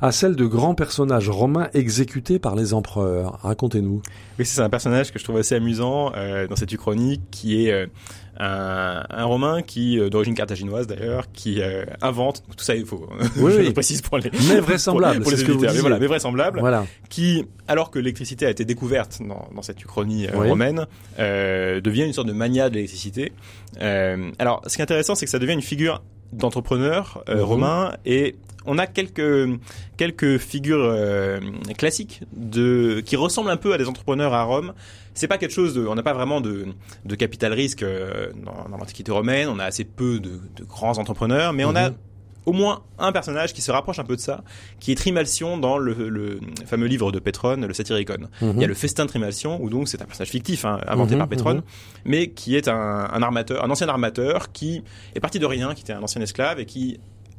à celle de grands personnages romains exécutés par les empereurs. Racontez-nous. Oui, c'est un personnage que je trouve assez amusant euh, dans cette uchronie, qui est un, un Romain qui, euh, d'origine carthaginoise d'ailleurs, qui euh, invente tout ça. Il faut, oui, je précise pour les mais vraisemblable, pour, pour les éditeurs, mais voilà, mais vraisemblable. Voilà. Qui, alors que l'électricité a été découverte dans, dans cette uchronie euh, oui. romaine, euh, devient une sorte de mania de l'électricité. Euh, alors, ce qui est intéressant, c'est que ça devient une figure d'entrepreneur euh, mmh. romain et on a quelques quelques figures euh, classiques de qui ressemblent un peu à des entrepreneurs à Rome. C'est pas quelque chose de, on n'a pas vraiment de, de capital risque euh, dans, dans l'Antiquité romaine. On a assez peu de, de grands entrepreneurs, mais mmh. on a au moins un personnage qui se rapproche un peu de ça, qui est Trimalcion dans le, le fameux livre de Pétrone, le Satyricon. Mmh. Il y a le festin de Trimalcion, où donc c'est un personnage fictif, hein, inventé mmh, par Pétrone, mmh. mais qui est un, un, armateur, un ancien armateur qui est parti de rien, qui était un ancien esclave et qui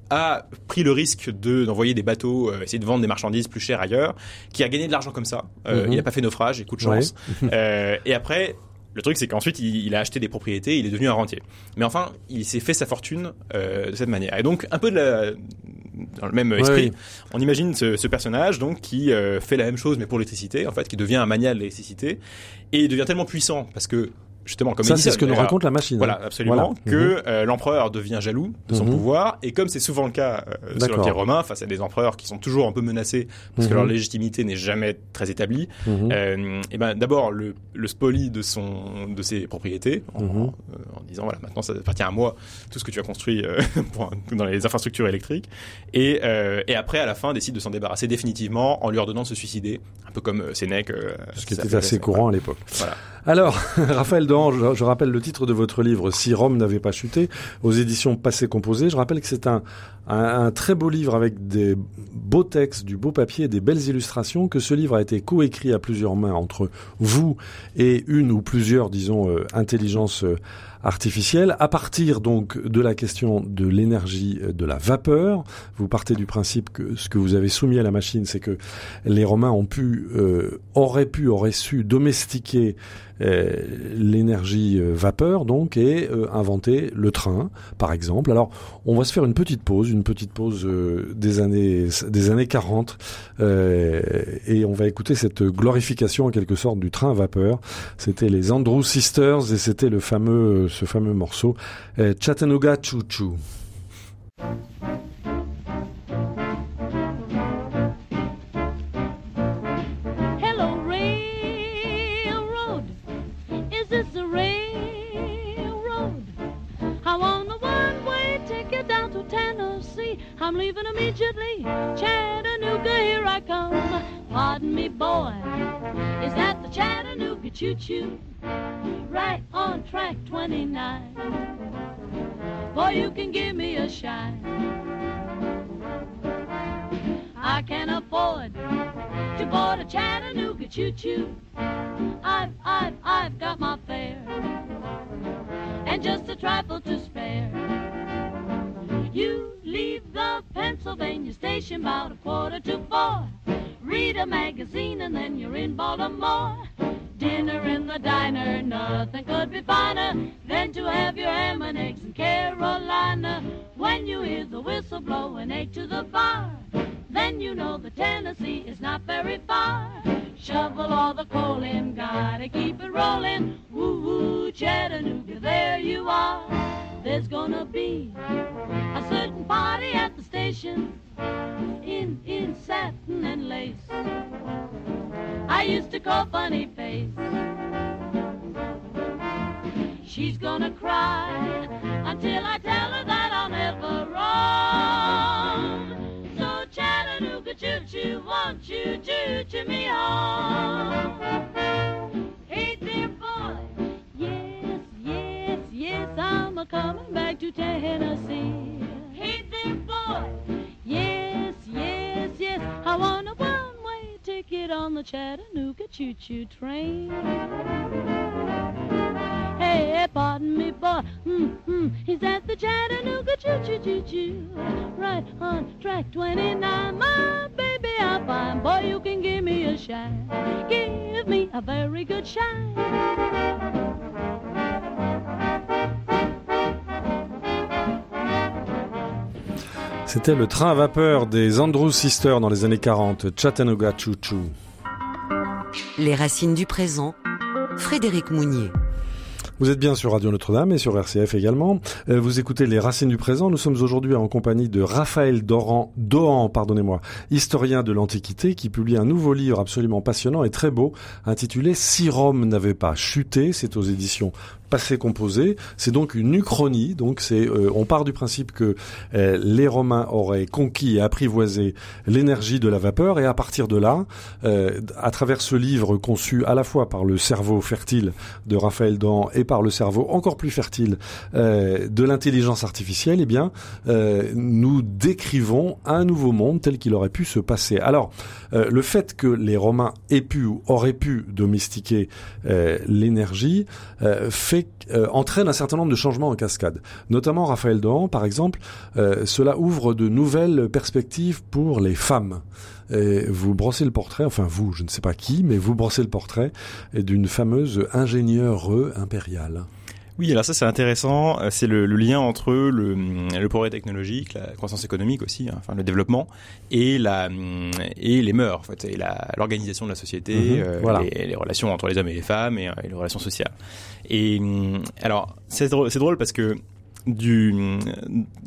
a pris le risque de d'envoyer des bateaux, euh, essayer de vendre des marchandises plus chères ailleurs, qui a gagné de l'argent comme ça. Euh, Il n'a pas fait naufrage, et coup de chance. Ouais. euh, et après, le truc, c'est qu'ensuite, il, il, a acheté des propriétés, il est devenu un rentier. Mais enfin, il s'est fait sa fortune de cette manière. Et donc, un peu de la, dans le même esprit, oui. on imagine ce, ce, personnage donc qui fait la même chose, mais pour l'électricité, en fait, qui devient un mania de l'électricité, et il devient tellement puissant parce que justement comme ça c'est ce que nous raconte la machine voilà absolument voilà. que mmh. euh, l'empereur devient jaloux de son mmh. pouvoir et comme c'est souvent le cas euh, sur l'empire romain face à des empereurs qui sont toujours un peu menacés parce que leur légitimité n'est jamais très établie euh, et ben d'abord le, le spolie de son de ses propriétés en, en, disant voilà maintenant ça appartient à moi tout ce que tu as construit euh, pour, dans les infrastructures électriques et euh, et après à la fin décide de s'en débarrasser définitivement en lui ordonnant de se suicider un peu comme Sénèque ce qui était assez courant à l'époque. Voilà. Alors Raphaël je, rappelle le titre de votre livre, Si Rome n'avait pas chuté, aux éditions Passé Composé. Je rappelle que c'est un, un, très beau livre avec des beaux textes, du beau papier des belles illustrations, que ce livre a été coécrit à plusieurs mains entre vous et une ou plusieurs, disons, euh, intelligences euh, artificielle. À partir donc de la question de l'énergie de la vapeur, vous partez du principe que ce que vous avez soumis à la machine, c'est que les Romains ont pu, euh, auraient pu, auraient su domestiquer euh, l'énergie euh, vapeur donc et euh, inventer le train, par exemple. Alors, on va se faire une petite pause, une petite pause euh, des années des années 40, et on va écouter cette glorification en quelque sorte du train vapeur. C'était les Andrew Sisters et c'était le fameux ce fameux morceau euh, Chattanooga Choo Choo. I'm leaving immediately. Chattanooga, here I come. Pardon me, boy. Is that the Chattanooga choo choo? Right on track 29. Boy, you can give me a shine. I can afford to board a Chattanooga choo-choo. I've, I've, I've got my fare and just a trifle to spare. You leave the Pennsylvania station about a quarter to four. Read a magazine and then you're in Baltimore dinner in the diner. Nothing could be finer than to have your ham and eggs in Carolina. When you hear the whistle blow and to the bar, then you know the Tennessee is not very far. Shovel all the coal in, gotta keep it rolling. Woo woo, Chattanooga, there you are. There's gonna be a party at the station in in satin and lace. I used to call funny face. She's gonna cry until I tell her that I'll never run. So Chattanooga choo choo, won't you choo choo me home? Hey there, boy. Yes, yes, yes, I'm a coming back to Tennessee. Hey there, boy. Yes, yes, yes, I wanna ticket on the Chattanooga choo-choo train. Hey, pardon me, boy. Mm-hmm. He's at the Chattanooga choo-choo-choo-choo. Right on track 29, my baby, I fine. Boy, you can give me a shine. Give me a very good shine. C'était le train à vapeur des Andrews Sisters dans les années 40, Chattanooga Choo Choo. Les racines du présent. Frédéric Mounier. Vous êtes bien sur Radio Notre-Dame et sur RCF également. Euh, vous écoutez Les Racines du présent. Nous sommes aujourd'hui en compagnie de Raphaël Doran, Dohan, pardonnez-moi, historien de l'Antiquité, qui publie un nouveau livre absolument passionnant et très beau, intitulé Si Rome n'avait pas chuté. C'est aux éditions passé composé. C'est donc une uchronie. Donc c'est, euh, on part du principe que euh, les Romains auraient conquis et apprivoisé l'énergie de la vapeur, et à partir de là, euh, à travers ce livre conçu à la fois par le cerveau fertile de Raphaël Dan et par le cerveau encore plus fertile euh, de l'intelligence artificielle, eh bien, euh, nous décrivons un nouveau monde tel qu'il aurait pu se passer. Alors, euh, le fait que les Romains aient pu ou auraient pu domestiquer l'énergie euh, euh, entraîne un certain nombre de changements en cascade. Notamment Raphaël Dohan, par exemple, euh, cela ouvre de nouvelles perspectives pour les femmes. Et vous brossez le portrait, enfin vous, je ne sais pas qui, mais vous brossez le portrait d'une fameuse ingénieure impériale. Oui, alors ça c'est intéressant. Euh, C'est le, le lien entre le, le progrès technologique, la croissance économique aussi, hein, enfin le développement, et la et les mœurs en fait, et l'organisation de la société, Mhm, euh, voilà. les, les relations entre les hommes et les femmes, et, euh, et les relations sociales. Et hum, alors c'est drôle, c'est drôle parce que du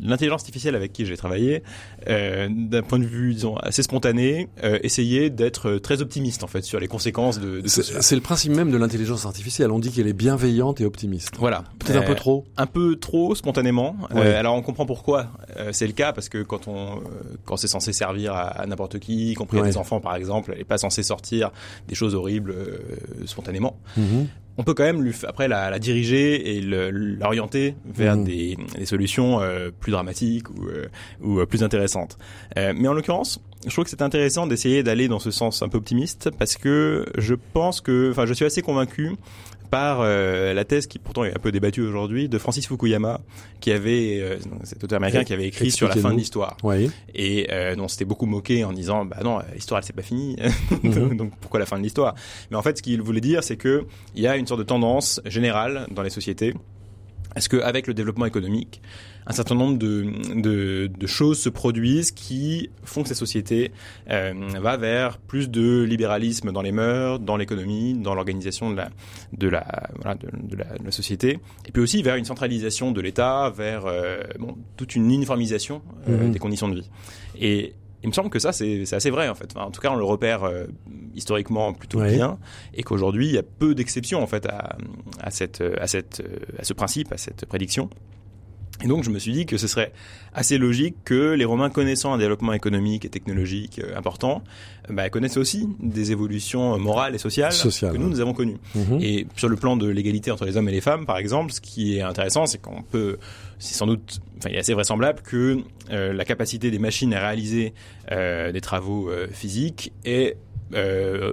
l'intelligence artificielle avec qui j'ai travaillé, euh, d'un point de vue disons assez spontané, euh, essayait d'être très optimiste en fait sur les conséquences de, C'est le principe même de l'intelligence artificielle. On dit qu'elle est bienveillante et optimiste. Voilà, Peut-être un Euh, peu trop. un peu trop spontanément. Ouais. Euh, alors on comprend pourquoi euh, c'est le cas parce que quand on euh, quand c'est censé servir à, à n'importe qui, y compris à des enfants par exemple, elle est pas censée sortir des choses horribles euh, spontanément. Mhm. On peut quand même lui, après la, la diriger et l'orienter vers Mhm. des, des solutions euh, plus dramatiques ou, euh, ou euh, plus intéressantes. Euh, mais en l'occurrence, je trouve que c'est intéressant d'essayer d'aller dans ce sens un peu optimiste parce que je pense que, enfin, je suis assez convaincu par euh, la thèse qui pourtant est un peu débattue aujourd'hui de Francis Fukuyama qui avait euh, cet auteur américain qui avait écrit sur la fin de l'histoire Oui. et euh, dont c'était beaucoup moqué en disant bah non l'histoire elle c'est pas fini Mhm. donc pourquoi la fin de l'histoire? Mais en fait ce qu'il voulait dire c'est que il y a une sorte de tendance générale dans les sociétés à ce qu'avec le développement économique un certain nombre de, de, de choses se produisent qui font que ces sociétés euh, va vers plus de libéralisme dans les mœurs, dans l'économie, dans l'organisation de la, de, la, voilà, de, de la, de la société, et puis aussi vers une centralisation de l'État, vers euh, bon, toute une uniformisation euh, Mhm. des conditions de vie. Et il me semble que ça, c'est c'est assez vrai en fait. Enfin, en tout cas, on le repère euh, historiquement plutôt Ouais. bien, et qu'aujourd'hui, il y a peu d'exceptions en fait à, à, cette, à, cette, à ce principe, à cette prédiction. Et donc, je me suis dit que ce serait assez logique que les Romains, connaissant un développement économique et technologique euh, important, euh, bah, connaissent aussi des évolutions morales et sociales, que nous, ouais. nous avons connues. Mhm. Et sur le plan de l'égalité entre les hommes et les femmes, par exemple, ce qui est intéressant, c'est qu'on peut, c'est sans doute, enfin, il est assez vraisemblable que euh, la capacité des machines à réaliser euh, des travaux euh, physiques est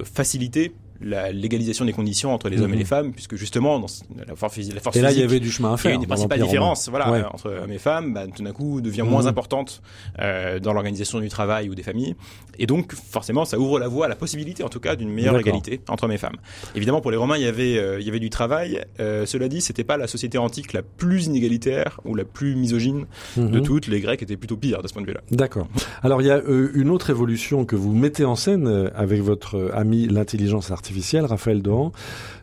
facilitée la légalisation des conditions entre les hommes Mhm. et les femmes, puisque justement, dans la force, physique- la force Et là, il y avait du chemin à il y a faire. une romain. différences voilà, Ouais. entre hommes et femmes, bah, tout d'un coup devient Mhm. moins importante euh, dans l'organisation du travail ou des familles. Et donc, forcément, ça ouvre la voie à la possibilité, en tout cas, d'une meilleure égalité entre hommes et femmes. Évidemment, pour les Romains, il y avait, euh, il y avait du travail. Euh, cela dit, c'était pas la société antique la plus inégalitaire ou la plus misogyne de Mhm. toutes. Les Grecs étaient plutôt pires de ce point de vue-là. D'accord. Alors il y a une autre évolution que vous mettez en scène avec votre ami l'intelligence artificielle, Raphaël Dohan,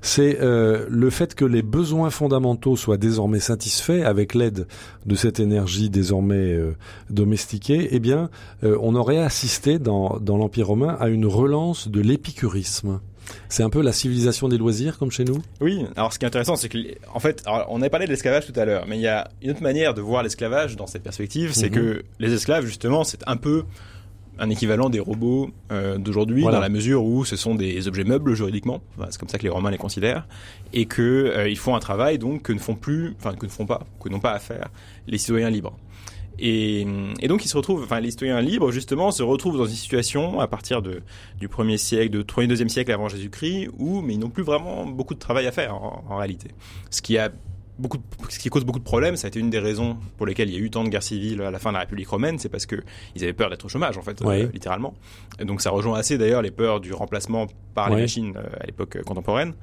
c'est euh, le fait que les besoins fondamentaux soient désormais satisfaits avec l'aide de cette énergie désormais euh, domestiquée. Eh bien, euh, on aurait assisté dans, dans l'Empire romain à une relance de l'épicurisme. C'est un peu la civilisation des loisirs comme chez nous? Oui, alors ce qui est intéressant, c'est que, en fait, on avait parlé de l'esclavage tout à l'heure, mais il y a une autre manière de voir l'esclavage dans cette perspective, c'est Mhm. que les esclaves, justement, c'est un peu un équivalent des robots euh, d'aujourd'hui, Voilà. dans la mesure où ce sont des objets meubles juridiquement, Enfin, c'est comme ça que les Romains les considèrent, et que euh, ils font un travail donc que ne font plus, enfin que ne font pas, que n'ont pas à faire les citoyens libres. Et, et donc ils se retrouvent, enfin les citoyens libres justement se retrouvent dans une situation à partir de, du premier siècle, de premier deuxième siècle avant Jésus-Christ, où mais ils n'ont plus vraiment beaucoup de travail à faire en, en réalité. Ce qui a beaucoup, de- ce qui cause beaucoup de problèmes. Ça a été une des raisons pour lesquelles il y a eu tant de guerres civiles à la fin de la République romaine. C'est parce que ils avaient peur d'être au chômage, en fait, euh, littéralement. Et donc ça rejoint assez d'ailleurs les peurs du remplacement par les machines euh, à l'époque euh, contemporaine.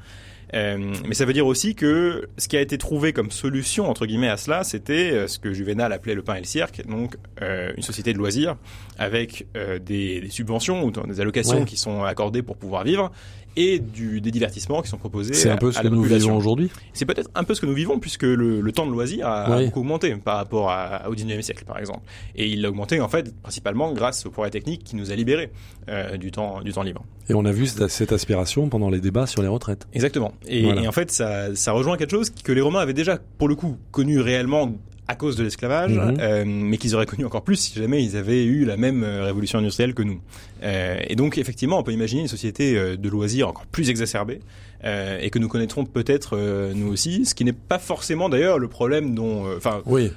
Euh, mais ça veut dire aussi que ce qui a été trouvé comme solution entre guillemets à cela, c'était ce que Juvenal appelait le pain et le cirque, donc euh, une société de loisirs avec euh, des, des subventions ou des allocations Ouais. qui sont accordées pour pouvoir vivre et du, des divertissements qui sont proposés. C'est un peu ce à que nous population. vivons aujourd'hui? C'est peut-être un peu ce que nous vivons puisque le, le temps de loisir a, beaucoup augmenté par rapport à- au 19e siècle par exemple. Et il a augmenté en fait principalement grâce au progrès technique qui nous a libérés euh, du temps du temps libre. Et on a vu cette, cette aspiration pendant les débats sur les retraites. Exactement. Et, Voilà. et en fait, ça, ça rejoint quelque chose que les Romains avaient déjà, pour le coup, connu réellement à cause de l'esclavage, Mhm. euh, mais qu'ils auraient connu encore plus si jamais ils avaient eu la même euh, révolution industrielle que nous. Euh, et donc, effectivement, on peut imaginer une société euh, de loisirs encore plus exacerbée euh, et que nous connaîtrons peut-être euh, nous aussi, ce qui n'est pas forcément d'ailleurs le problème dont, enfin, Oui.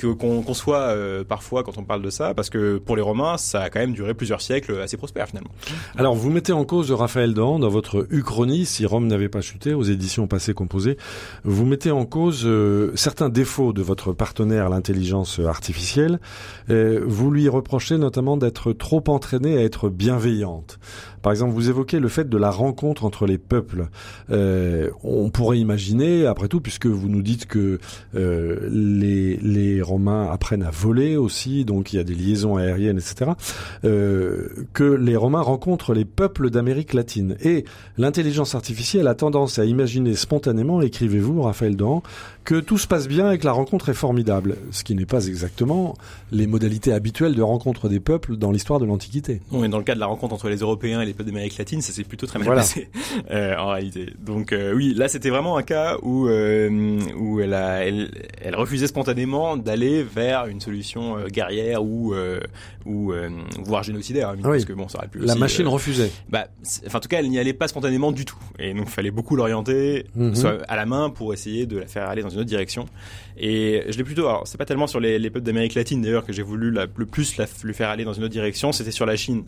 Qu'on conçoit euh, parfois quand on parle de ça, parce que pour les Romains, ça a quand même duré plusieurs siècles assez prospère finalement. Alors, vous mettez en cause Raphaël Dahan dans votre Uchronie, si Rome n'avait pas chuté, aux éditions passées composées. Vous mettez en cause euh, certains défauts de votre partenaire, l'intelligence artificielle. Euh, vous lui reprochez notamment d'être trop entraînée à être bienveillante. Par exemple, vous évoquez le fait de la rencontre entre les peuples. Euh, on pourrait imaginer, après tout, puisque vous nous dites que euh, les, les Romains apprennent à voler aussi, donc il y a des liaisons aériennes, etc., euh, que les Romains rencontrent les peuples d'Amérique latine. Et l'intelligence artificielle a tendance à imaginer spontanément, écrivez-vous, Raphaël Dahan, que tout se passe bien et que la rencontre est formidable, ce qui n'est pas exactement les modalités habituelles de rencontre des peuples dans l'histoire de l'Antiquité. Oui, dans le cas de la rencontre entre les Européens peuples d'Amérique latine, ça s'est plutôt très mal Voilà. passé euh, en réalité. Donc euh, oui, là c'était vraiment un cas où euh, où elle a elle, elle refusait spontanément d'aller vers une solution euh, guerrière ou ou voire génocidaire, hein, Ah oui. parce que bon, ça aurait pu La aussi, machine refusait. bah, enfin, en tout cas, elle n'y allait pas spontanément du tout. Et donc, il fallait beaucoup l'orienter, Mhm. soit à la main, pour essayer de la faire aller dans une autre direction. Et je l'ai plutôt, alors, c'est pas tellement sur les, les peuples d'Amérique latine, d'ailleurs, que j'ai voulu le plus la, le faire aller dans une autre direction, c'était sur la Chine.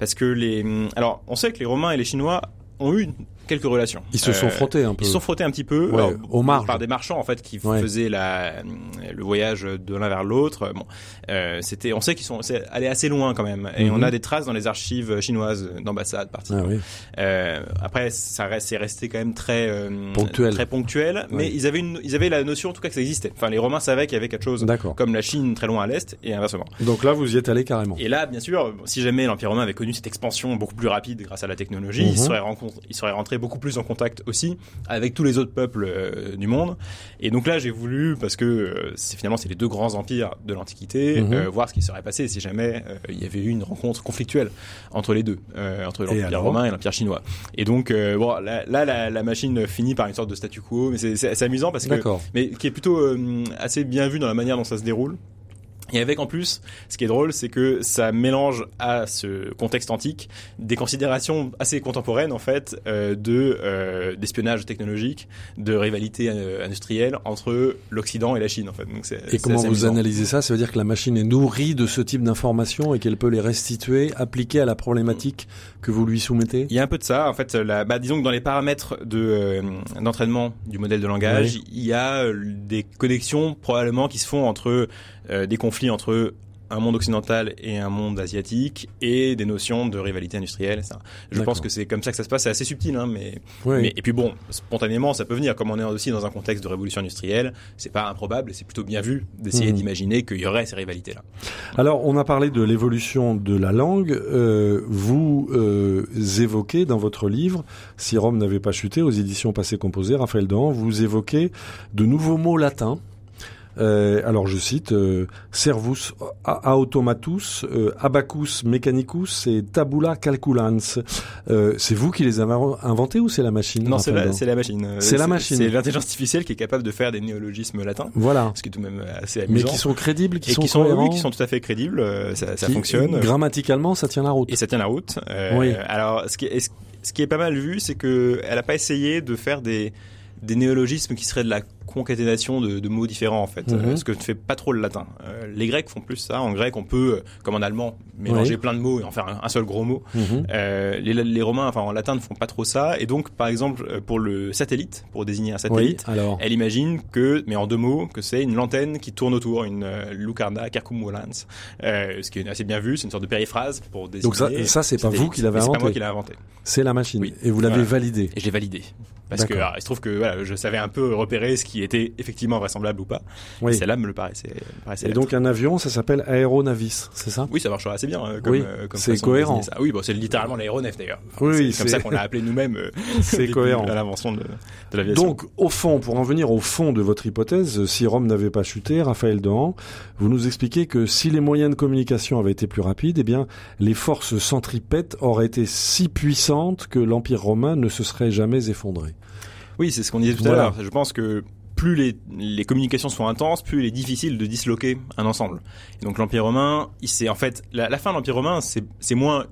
Parce que les, alors, on sait que les Romains et les Chinois ont eu quelques relations. Ils se sont Euh, frottés un peu. Ils se sont frottés un petit peu Ouais, alors, aux marges. par des marchands en fait qui Ouais. faisaient la, le voyage de l'un vers l'autre. Bon, euh, c'était, on sait qu'ils sont c'est allé assez loin quand même, et Mhm. on a des traces dans les archives chinoises d'ambassades parties. Ah oui. Euh, après, ça reste, c'est resté quand même très euh, Ponctuel. très ponctuel, mais ils avaient une, ils avaient la notion en tout cas que ça existait. Enfin, les Romains savaient qu'il y avait quelque chose D'accord. comme la Chine très loin à l'est et inversement. Donc là, vous y êtes allé carrément. Et là, bien sûr, si jamais l'Empire romain avait connu cette expansion beaucoup plus rapide grâce à la technologie, Mhm. il, serait rencontré, il serait rentré beaucoup plus en contact aussi avec tous les autres peuples euh, du monde. Et donc là, j'ai voulu, parce que euh, c'est finalement c'est les deux grands empires de l'Antiquité, Mhm. euh, voir ce qui serait passé si jamais il y avait eu une rencontre conflictuelle entre les deux, entre l'Empire romain et l'Empire chinois. Et donc, bon, là, là, la, la machine finit par une sorte de statu quo, mais c'est- amusant parce que mais qui est plutôt assez bien vu dans la manière dont ça se déroule. Et avec en plus, ce qui est drôle, c'est que ça mélange à ce contexte antique des considérations assez contemporaines en fait euh, de euh, d'espionnage technologique, de rivalité euh, industrielle entre l'Occident et la Chine en fait. Donc Et comment vous amusant. analysez ça? Ça veut dire que la machine est nourrie de ce type d'informations et qu'elle peut les restituer, appliquer à la problématique que vous lui soumettez? Il y a un peu de ça. En fait, la, bah, disons que dans les paramètres de euh, d'entraînement du modèle de langage, il y a euh, des connexions probablement qui se font entre euh, des conflits entre un monde occidental et un monde asiatique et des notions de rivalité industrielle. Ça. Je pense que c'est comme ça que ça se passe. C'est assez subtil, hein, mais, Oui. mais et puis bon, spontanément, ça peut venir. Comme on est aussi dans un contexte de révolution industrielle, c'est pas improbable c'est plutôt bien vu d'essayer Mhm. d'imaginer qu'il y aurait ces rivalités-là. Alors, on a parlé de l'évolution de la langue. Euh, vous euh, évoquez dans votre livre, Si Rome n'avait pas chuté, aux éditions passées composées, Raphaël Dahan, vous évoquez de nouveaux mots latins. Euh, alors je cite euh, servus a- automatus, euh, abacus mechanicus et tabula calculans. C'est vous qui les avez inventés ou c'est la machine Non, c'est la, machine. C'est la machine. C'est l'intelligence artificielle qui est capable de faire des néologismes latins. Voilà. ce qui est tout de même assez Mais amusant. qui sont crédibles, qui et sont qui sont, oui, qui sont tout à fait crédibles, ça, ça qui- fonctionne. Grammaticalement, ça tient la route. Et ça tient la route. Oui. Alors, ce qui, est, ce- ce qui est pas mal vu, c'est que elle a pas essayé de faire des des néologismes qui seraient de la concaténation de, de mots différents en fait, Mhm. euh, ce que ne fait pas trop le latin. Euh, les Grecs font plus ça. En grec, on peut, euh, comme en allemand, mélanger Oui. plein de mots et en faire un, un seul gros mot. Mhm. Euh, les, les Romains, enfin en latin, ne font pas trop ça. Et donc, par exemple, pour le satellite, pour désigner un Oui, satellite, alors. elle imagine que, mais en deux mots, que c'est une lanterne qui tourne autour, une euh, lucarda circumvolans, euh, ce qui est assez bien vu. C'est une sorte de périphrase pour désigner. Donc ça, ça c'est pas vous qui l'avez Mais C'est pas moi inventé. qui l'ai inventé. C'est la machine. Oui. Et vous l'avez Voilà. validé. Et je l'ai validé. Parce que alors, il se trouve que voilà, je savais un peu repérer ce qui était effectivement vraisemblable ou pas. Oui. Et celle-là me le paraissait. me paraissait Et donc un avion, ça s'appelle aéronavis, c'est ça? Oui, ça marchera assez bien. euh, comme, Oui, euh, c'est cohérent. Ça. Oui, bon, c'est littéralement l'aéronef d'ailleurs. Oui, c'est comme ça qu'on l'a appelé nous-mêmes. euh, C'est cohérent. À l'invention de, de l'aviation. Donc, au fond, pour en venir au fond de votre hypothèse, si Rome n'avait pas chuté, Raphaël Dehan, vous nous expliquez que si les moyens de communication avaient été plus rapides, eh bien, les forces centripètes auraient été si puissantes que l'Empire romain ne se serait jamais effondré. Oui, c'est ce qu'on disait tout Voilà. à l'heure. Je pense que plus les, les communications sont intenses, plus il est difficile de disloquer un ensemble. Et donc l'Empire romain, c'est en fait la, la fin de l'Empire romain, c'est moins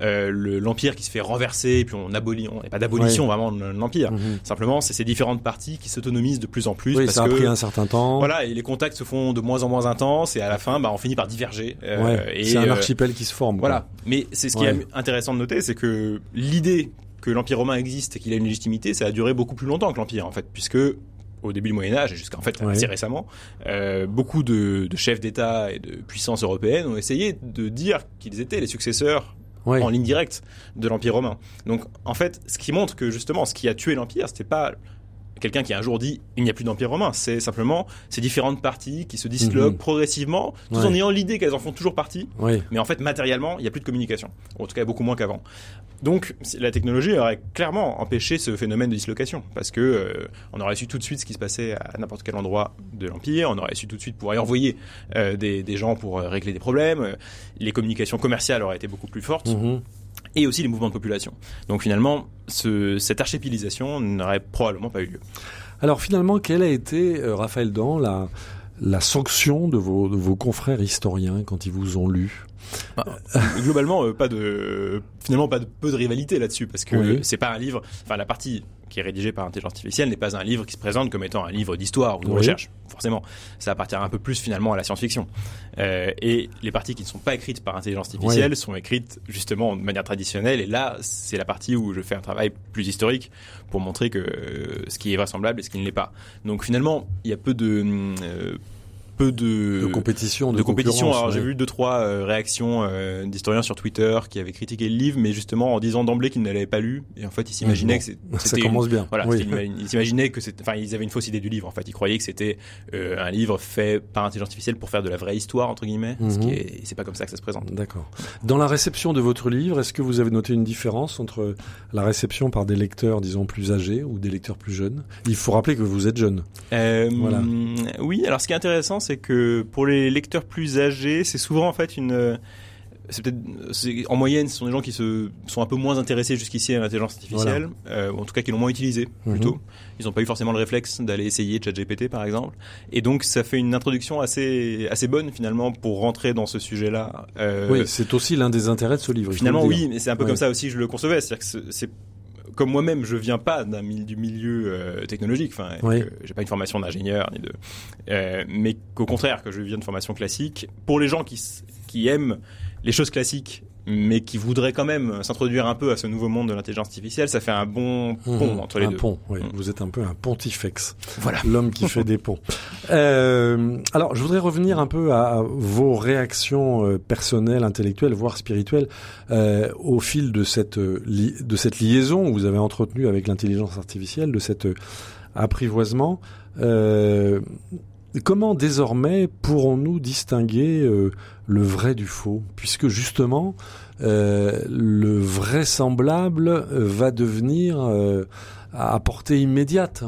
euh, le- l'empire qui se fait renverser et puis on abolit, on n'est pas d'abolition vraiment de l'empire. Mhm. Simplement, c'est ces différentes parties qui s'autonomisent de plus en plus Oui, parce ça a que pris un certain temps. voilà, et les contacts se font de moins en moins intenses et à la fin, bah, on finit par diverger. Euh, Ouais, c'est un euh, archipel qui se forme. quoi. voilà. Mais c'est ce qui Ouais. est intéressant de noter, c'est que l'idée que l'Empire romain existe et qu'il a une légitimité, ça a duré beaucoup plus longtemps que l'Empire, en fait, puisque au début du Moyen Âge et jusqu'à en fait Ouais. assez récemment, euh, beaucoup de, de chefs d'État et de puissances européennes ont essayé de dire qu'ils étaient les successeurs Ouais. en ligne directe de l'Empire romain. Donc en fait, ce qui montre que justement, ce qui a tué l'Empire, c'était pas quelqu'un qui a un jour dit il n'y a plus d'Empire romain, c'est simplement ces différentes parties qui se disloquent Mhm. progressivement, tout Ouais. en ayant l'idée qu'elles en font toujours partie, Oui. mais en fait, matériellement, il n'y a plus de communication. En tout cas, beaucoup moins qu'avant. Donc, la technologie aurait clairement empêché ce phénomène de dislocation. Parce que euh, on aurait su tout de suite ce qui se passait à n'importe quel endroit de l'Empire. On aurait su tout de suite pouvoir y envoyer euh, des, des gens pour euh, régler des problèmes. Euh, Les communications commerciales auraient été beaucoup plus fortes. Mhm. Et aussi les mouvements de population. Donc, finalement, ce, cette archépilisation n'aurait probablement pas eu lieu. Alors finalement, quelle a été, euh, Raphaël Dan, la, la sanction de vos, de vos confrères historiens quand ils vous ont lu? Globalement euh, pas de finalement pas de peu de rivalité là-dessus parce que Oui. c'est pas un livre enfin la partie qui est rédigée par intelligence artificielle n'est pas un livre qui se présente comme étant un livre d'histoire ou de Oui. recherche forcément ça appartient un peu plus finalement à la science-fiction Euh, et les parties qui ne sont pas écrites par intelligence artificielle sont écrites justement de manière traditionnelle et là c'est la partie où je fais un travail plus historique pour montrer que euh, ce qui est vraisemblable et ce qui ne l'est pas donc finalement il y a peu de peu de, de compétition, de, de compétition. Alors j'ai vu deux trois euh, réactions euh, d'historiens sur Twitter qui avaient critiqué le livre, mais justement en disant d'emblée qu'ils ne l'avaient pas lu. Et en fait, ils s'imaginaient Bon, que Ça c'était une- commence bien. voilà, Oui. c'était une- ils s'imaginaient que c'était, enfin, ils avaient une fausse idée du livre. En fait, ils croyaient que c'était euh, un livre fait par intelligence artificielle pour faire de la vraie histoire entre guillemets. Ce Mhm. qui est, c'est pas comme ça que ça se présente. D'accord. Dans la réception de votre livre, est-ce que vous avez noté une différence entre la réception par des lecteurs, disons, plus âgés ou des lecteurs plus jeunes? Il faut rappeler que vous êtes jeune. Euh, Voilà. Oui, alors ce qui est intéressant, c'est que pour les lecteurs plus âgés, c'est souvent en fait une. C'est peut-être, c'est- en moyenne, ce sont des gens qui se sont un peu moins intéressés jusqu'ici à l'intelligence artificielle, euh, ou en tout cas qui l'ont moins utilisé Mhm. plutôt. Ils n'ont pas eu forcément le réflexe d'aller essayer ChatGPT par exemple, et donc ça fait une introduction assez assez bonne finalement pour rentrer dans ce sujet-là. Euh, oui, c'est aussi l'un des intérêts de ce livre. Finalement, oui, mais c'est un peu Ouais. comme ça aussi que je le concevais. C'est-à-dire que c'est- c'est comme moi-même, je viens pas d'un du milieu euh, technologique. Enfin, Oui. j'ai pas une formation d'ingénieur ni de, euh, mais qu'au contraire, que je viens de formation classique. Pour les gens qui qui aiment les choses classiques, mais qui voudraient quand même s'introduire un peu à ce nouveau monde de l'intelligence artificielle, ça fait un bon pont Mhm. entre les un deux. pont, oui. Mhm. Vous êtes un peu un pontifex. Voilà. L'homme qui fait des ponts. Euh, alors, je voudrais revenir un peu à, à vos réactions euh, personnelles, intellectuelles, voire spirituelles, euh, au fil de cette, euh, li- de cette liaison que vous avez entretenue avec l'intelligence artificielle, de cet euh, apprivoisement. Comment désormais pourrons-nous distinguer euh, le vrai du faux? Puisque justement, euh, le vraisemblable euh, va devenir euh, à portée immédiate.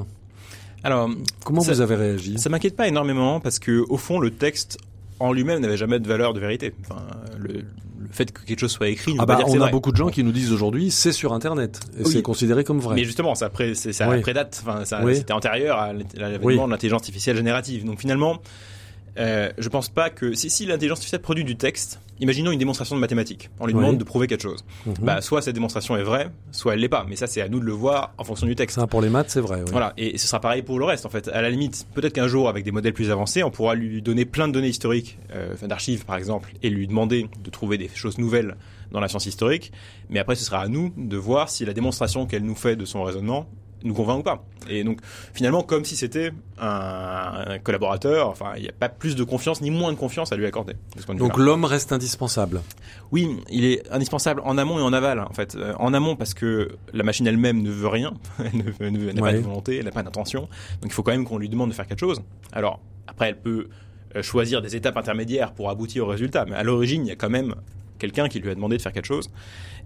Alors, Comment Ça- vous avez réagi? Ça m'inquiète pas énormément parce que au fond le texte en lui-même n'avait jamais de valeur de vérité. Enfin, le, le fait que quelque chose soit écrit, Ah bah, on a vrai. beaucoup de gens qui nous disent aujourd'hui c'est sur internet et Oui. c'est considéré comme vrai. Mais justement, ça, pré, ça Oui. prédate, enfin, ça, Oui. c'était antérieur à l'avènement de l'intelligence artificielle générative. Donc finalement, Euh, je pense pas que si, si l'intelligence artificielle produit du texte, imaginons une démonstration de mathématiques, on lui demande de prouver quelque chose. Mhm. Bah, soit cette démonstration est vraie, soit elle l'est pas. Mais ça, c'est à nous de le voir en fonction du texte. Ça, pour les maths, c'est vrai. oui. Voilà, et ce sera pareil pour le reste en fait. À la limite, peut-être qu'un jour, avec des modèles plus avancés, on pourra lui donner plein de données historiques, euh, d'archives par exemple, et lui demander de trouver des choses nouvelles dans la science historique. Mais après, ce sera à nous de voir si la démonstration qu'elle nous fait de son raisonnement nous convainc ou pas. Et donc, finalement, comme si c'était un, un collaborateur, enfin, il n'y a pas plus de confiance ni moins de confiance à lui accorder. Donc l'homme reste indispensable. Oui, il est indispensable en amont et en aval, en fait. Euh, en amont parce que la machine elle-même ne veut rien, elle n'a Ouais. pas de volonté, elle n'a pas d'intention. Donc il faut quand même qu'on lui demande de faire quelque chose. Alors, après, elle peut euh, choisir des étapes intermédiaires pour aboutir au résultat, mais à l'origine, il y a quand même quelqu'un qui lui a demandé de faire quelque chose.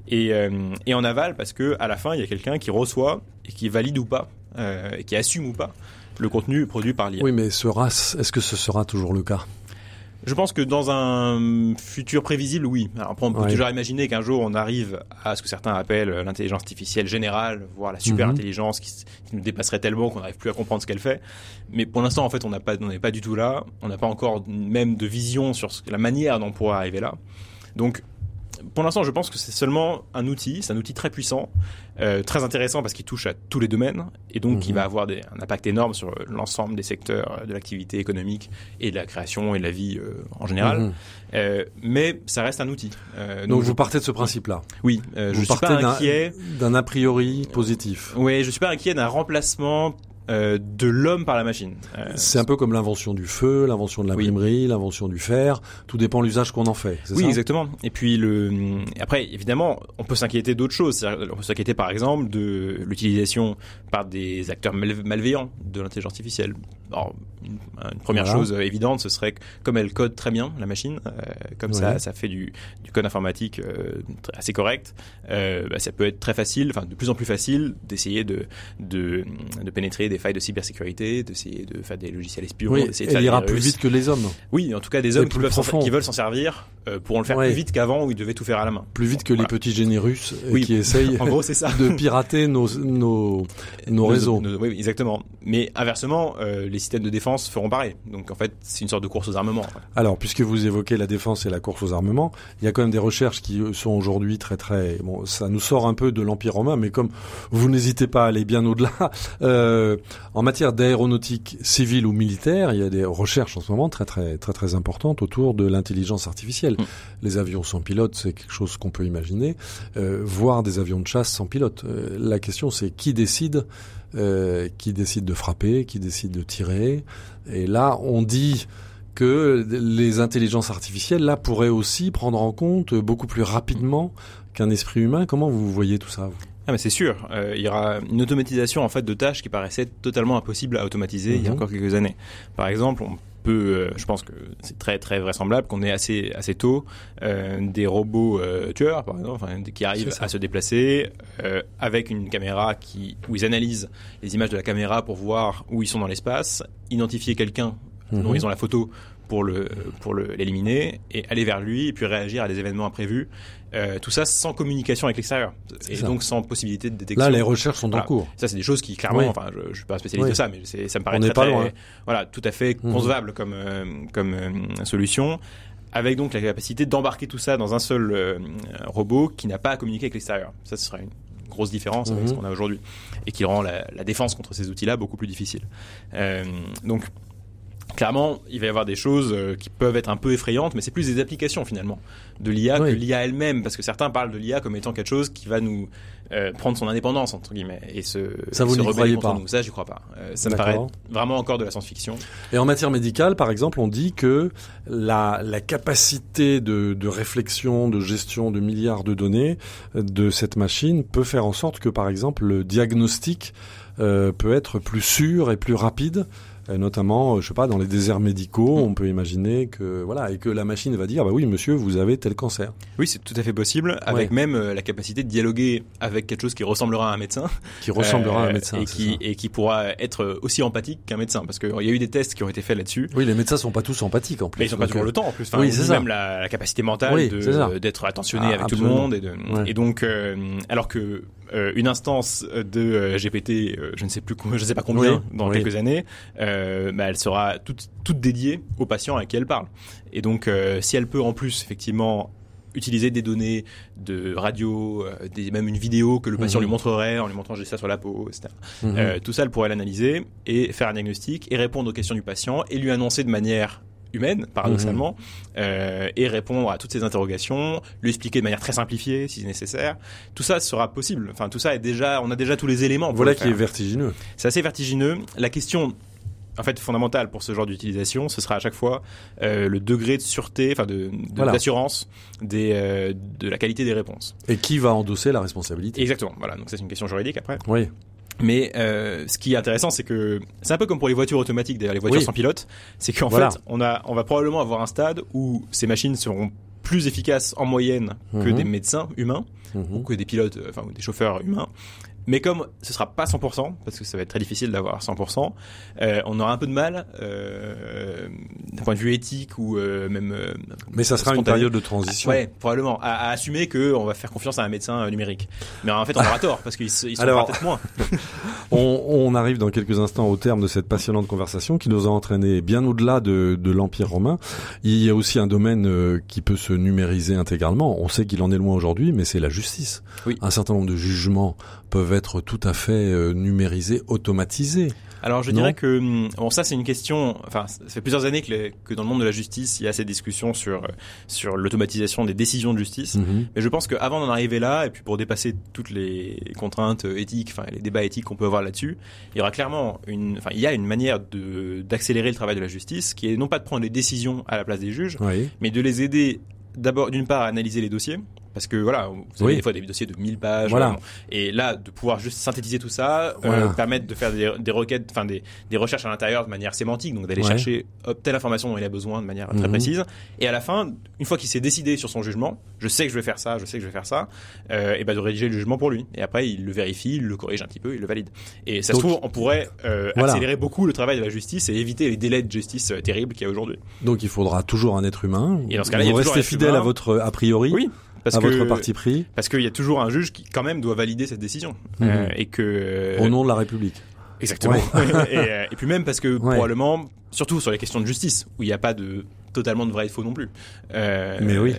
Et, euh, et en aval parce que à la fin, il y a quelqu'un qui reçoit et qui valide ou pas, euh, et qui assume ou pas le contenu produit par l'IA. Oui, mais sera, est-ce que ce sera toujours le cas? Je pense que dans un futur prévisible, oui. Alors après, on peut Ouais. toujours imaginer qu'un jour on arrive à ce que certains appellent l'intelligence artificielle générale, voire la super intelligence qui, nous dépasserait tellement qu'on n'arrive plus à comprendre ce qu'elle fait. Mais pour l'instant, en fait, on n'a pas, on n'est pas du tout là. On n'a pas encore même de vision sur ce- la manière dont on pourrait arriver là. Donc, pour l'instant, je pense que c'est seulement un outil. C'est un outil très puissant, euh, très intéressant parce qu'il touche à tous les domaines et donc qui Mhm. va avoir des- un impact énorme sur l'ensemble des secteurs euh, de l'activité économique et de la création et de la vie euh, en général. Mhm. Euh, mais ça reste un outil. Donc, je- vous partez de ce principe-là. oui, je vous suis pas partez inquiet. d'un a priori positif. Oui, je suis pas inquiet d'un remplacement euh, de l'homme par la machine. Euh, C'est un peu comme l'invention du feu, l'invention de l'imprimerie, l'invention du fer. Tout dépend de l'usage qu'on en fait. Oui, ça? exactement. Et puis le, après, évidemment, on peut s'inquiéter d'autres choses. On peut s'inquiéter, par exemple, de l'utilisation par des acteurs mal- malveillants de l'intelligence artificielle. Alors, une, une première Voilà. chose évidente, ce serait que comme elle code très bien la machine, euh, comme ça, ça fait du, du code informatique assez correct. bah, ça peut être très facile, enfin de plus en plus facile, d'essayer de, de de pénétrer des failles de cybersécurité, d'essayer de faire des logiciels espions, Oui, d'essayer de faire elle des ira plus vite que les hommes. Oui, en tout cas, des hommes qui, profond. veulent s'en servir euh, pourront le faire Ouais. plus vite qu'avant où ils devaient tout faire à la main. Plus vite que Voilà. les petits génies russes euh, Oui. qui essayent En gros, c'est ça. de pirater nos, nos, nos réseaux. Nos- oui, exactement. Mais inversement, euh, les systèmes de défense feront pareil. Donc en fait, c'est une sorte de course aux armements. Alors, puisque vous évoquez la défense et la course aux armements, il y a quand même des recherches qui sont aujourd'hui très très bon. Ça nous sort un peu de l'Empire romain, mais comme vous n'hésitez pas à aller bien au-delà, euh, en matière d'aéronautique civile ou militaire, il y a des recherches en ce moment très très très très importantes autour de l'intelligence artificielle. Mm. Les avions sans pilote, c'est quelque chose qu'on peut imaginer, euh, voire des avions de chasse sans pilote. Euh, la question, c'est qui décide euh, qui décide de frapper, qui décide de tirer. Et là, on dit que les intelligences artificielles, là, pourraient aussi prendre en compte beaucoup plus rapidement qu'un esprit humain. Comment vous voyez tout ça vous? Ah mais c'est sûr, euh, il y aura une automatisation en fait de tâches qui paraissaient totalement impossibles à automatiser il y a Mhm. encore quelques années. Par exemple, on peut, euh, je pense que c'est très très vraisemblable qu'on ait assez assez tôt euh, des robots tueurs par exemple, enfin, qui arrivent à se déplacer avec une caméra qui où ils analysent les images de la caméra pour voir où ils sont dans l'espace, identifier quelqu'un dont Mhm. ils ont la photo pour le pour l'éliminer et aller vers lui et puis réagir à des événements imprévus. Euh, tout ça sans communication avec l'extérieur et ça. donc sans possibilité de détection. Là, les recherches sont en cours. Ça, c'est des choses qui, clairement, Oui. enfin, je, je suis pas spécialiste Oui. de ça, mais ça me paraît On très, n'est pas très- loin. voilà, tout à fait Mhm. concevable comme, euh, comme euh, solution, avec donc la capacité d'embarquer tout ça dans un seul euh, robot qui n'a pas à communiquer avec l'extérieur. Ça, ce serait une grosse différence avec Mhm. ce qu'on a aujourd'hui et qui rend la, la défense contre ces outils-là beaucoup plus difficile. Euh, donc, clairement, il va y avoir des choses euh, qui peuvent être un peu effrayantes, mais c'est plus des applications finalement de l'IA Oui. que l'IA elle-même, parce que certains parlent de l'IA comme étant quelque chose qui va nous euh, prendre son indépendance entre guillemets et se, Ça, vous se rebeller contre pas nous. Ça, j'y crois pas. Euh, ça me paraît vraiment encore de la science-fiction. Et en matière médicale, par exemple, on dit que la, la capacité de, de réflexion, de gestion de milliards de données de cette machine peut faire en sorte que, par exemple, le diagnostic euh, peut être plus sûr et plus rapide. Euh, Notamment, euh, je sais pas, dans les déserts médicaux, on peut imaginer que voilà et que la machine va dire, bah oui, monsieur, vous avez tel cancer. Oui, c'est tout à fait possible, avec Ouais. même euh, la capacité de dialoguer avec quelque chose qui ressemblera à un médecin, qui ressemblera à euh, un médecin. et qui ça. et qui pourra être aussi empathique qu'un médecin, parce qu'il y a eu des tests qui ont été faits là-dessus. Oui, les médecins sont pas tous empathiques en plus. Mais ils n'ont pas toujours euh, le temps en plus. Enfin, oui, même la, la capacité mentale Oui, d'être attentionné Ah, avec tout le monde. Et, de, Ouais. et donc, euh, alors que euh, une instance de euh, GPT, euh, je ne sais plus, com- je ne sais pas combien, Oui, dans oui. quelques années, euh, bah, elle sera toute, toute dédiée au patient à qui elle parle. Et donc, euh, si elle peut en plus effectivement utiliser des données de radio, euh, des, même une vidéo que le patient Mhm. lui montrerait en lui montrant j'ai ça sur la peau, etc. Mhm. Euh, tout ça, elle pourrait l'analyser et faire un diagnostic et répondre aux questions du patient et lui annoncer de manière humaine, paradoxalement, euh, et répondre à toutes ces interrogations, lui expliquer de manière très simplifiée si nécessaire. Tout ça sera possible. Enfin, tout ça est déjà, on a déjà tous les éléments. pour voilà qui est vertigineux. C'est assez vertigineux. La question, en fait, fondamentale pour ce genre d'utilisation, ce sera à chaque fois euh, le degré de sûreté, enfin de de- Voilà. d'assurance des euh, de la qualité des réponses. Et qui va endosser la responsabilité Exactement. Voilà. Donc c'est une question juridique après. Oui. Mais euh, ce qui est intéressant, c'est que c'est un peu comme pour les voitures automatiques, d'ailleurs les voitures Oui. sans pilote, c'est qu'en Voilà. fait, on a, on va probablement avoir un stade où ces machines seront plus efficaces en moyenne que Mhm. des médecins humains ou Mhm. que des pilotes, euh, enfin ou des chauffeurs humains. Mais comme ce sera pas 100%, parce que ça va être très difficile d'avoir 100%, euh, on aura un peu de mal, euh, d'un point de vue éthique ou euh, même. Mais ça sera une période de transition. Ouais, probablement, à, à assumer que on va faire confiance à un médecin numérique. Mais en fait, on aura tort parce qu'ils ils sont peut-être moins. On, on arrive dans quelques instants au terme de cette passionnante conversation qui nous a entraîné bien au-delà de, de l'Empire romain. Il y a aussi un domaine qui peut se numériser intégralement. On sait qu'il en est loin aujourd'hui, mais c'est la justice. Oui. Un certain nombre de jugements peuvent être tout à fait euh, numérisés, automatisés. Alors je Non. dirais que hum, bon ça c'est une question. Enfin ça fait plusieurs années que, dans le monde de la justice il y a ces discussions sur euh, sur l'automatisation des décisions de justice. Mhm. Mais je pense qu'avant d'en arriver là et puis pour dépasser toutes les contraintes euh, éthiques, enfin les débats éthiques qu'on peut avoir là-dessus, il y aura clairement une. Enfin il y a une manière de d'accélérer le travail de la justice qui est non pas de prendre les décisions à la place des juges, Oui. mais de les aider d'abord d'une part à analyser les dossiers parce que voilà vous avez Oui. des fois des dossiers de 1000 pages Voilà. euh, bon. et là de pouvoir juste synthétiser tout ça Voilà. euh, permettre de faire des, des requêtes enfin des, des recherches à l'intérieur de manière sémantique donc d'aller Ouais. chercher hop, telle information dont il a besoin de manière très Mhm. précise et à la fin une fois qu'il s'est décidé sur son jugement je sais que je vais faire ça je sais que je vais faire ça euh, et ben de rédiger le jugement pour lui et après il le vérifie il le corrige un petit peu il le valide et ça Donc- se trouve on pourrait euh, Voilà. accélérer beaucoup le travail de la justice et éviter les délais de justice euh, terribles qu'il y a aujourd'hui Donc il faudra toujours un être humain. Et dans ce cas-là, il un être fidèle humain. à votre a priori, oui parce à que votre parti pris, parce qu'il y a toujours un juge qui quand même doit valider cette décision Mhm. Euh, et que euh, au nom de la République. exactement et, euh, et puis même parce que Ouais. probablement surtout sur les questions de justice où il n'y a pas de totalement de vrai et de faux non plus euh, Mais oui.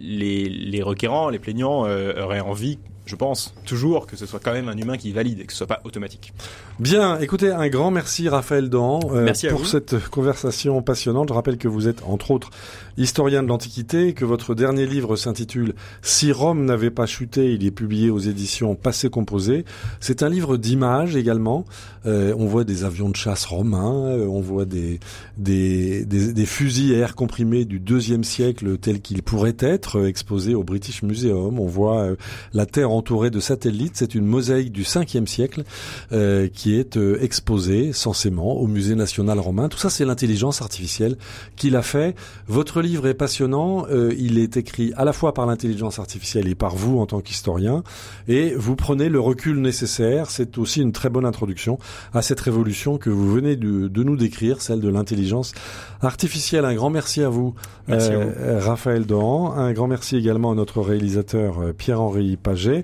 les les requérants les plaignants auraient envie je pense toujours que ce soit quand même un humain qui valide et que ce soit pas automatique Bien, écoutez, un grand merci Raphaël Dan euh, pour vous. cette conversation passionnante. Je rappelle que vous êtes entre autres historien de l'Antiquité, que votre dernier livre s'intitule Si Rome n'avait pas chuté, il est publié aux éditions Passé Composé. C'est un livre d'images également. Euh, on voit des avions de chasse romains, euh, on voit des, des, des, des fusils à air comprimé du deuxième siècle tels qu'ils pourraient être exposés au British Museum. On voit la Terre entourée de satellites. C'est une mosaïque du 5e siècle euh, qui est euh, exposée censément au Musée national romain. Tout ça, c'est l'intelligence artificielle qui l'a fait. Votre livre est passionnant. Euh, il est écrit à la fois par l'intelligence artificielle et par vous en tant qu'historien. Et vous prenez le recul nécessaire. C'est aussi une très bonne introduction à cette révolution que vous venez de, de nous décrire, celle de l'intelligence artificielle. Un grand merci à vous, Merci à euh, Raphaël Dohan. Un grand merci également à notre réalisateur euh, Pierre-Henri Paget.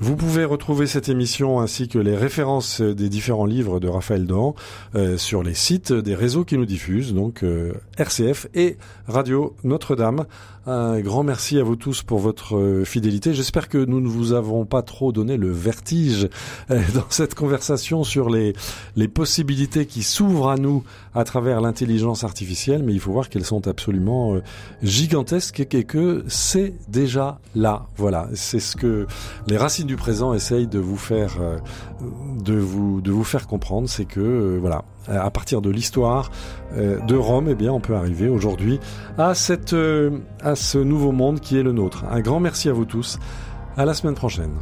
Vous pouvez retrouver cette émission ainsi que les références des différents livres de Raphaël Dohan euh, sur les sites des réseaux qui nous diffusent, donc euh, RCF et Radio Notre-Dame. Un grand merci à vous tous pour votre euh, fidélité. J'espère que nous ne vous avons pas trop donné le vertige dans cette conversation sur les, les possibilités qui s'ouvrent à nous à travers l'intelligence artificielle, mais il faut voir qu'elles sont absolument gigantesques et que c'est déjà là. Voilà, c'est ce que les racines du présent essayent de vous faire, euh, de vous, de vous faire comprendre, c'est que euh, voilà, à partir de l'histoire euh, de Rome, eh bien, on peut arriver aujourd'hui à cette, à ce nouveau monde qui est le nôtre. Un grand merci à vous tous. À la semaine prochaine.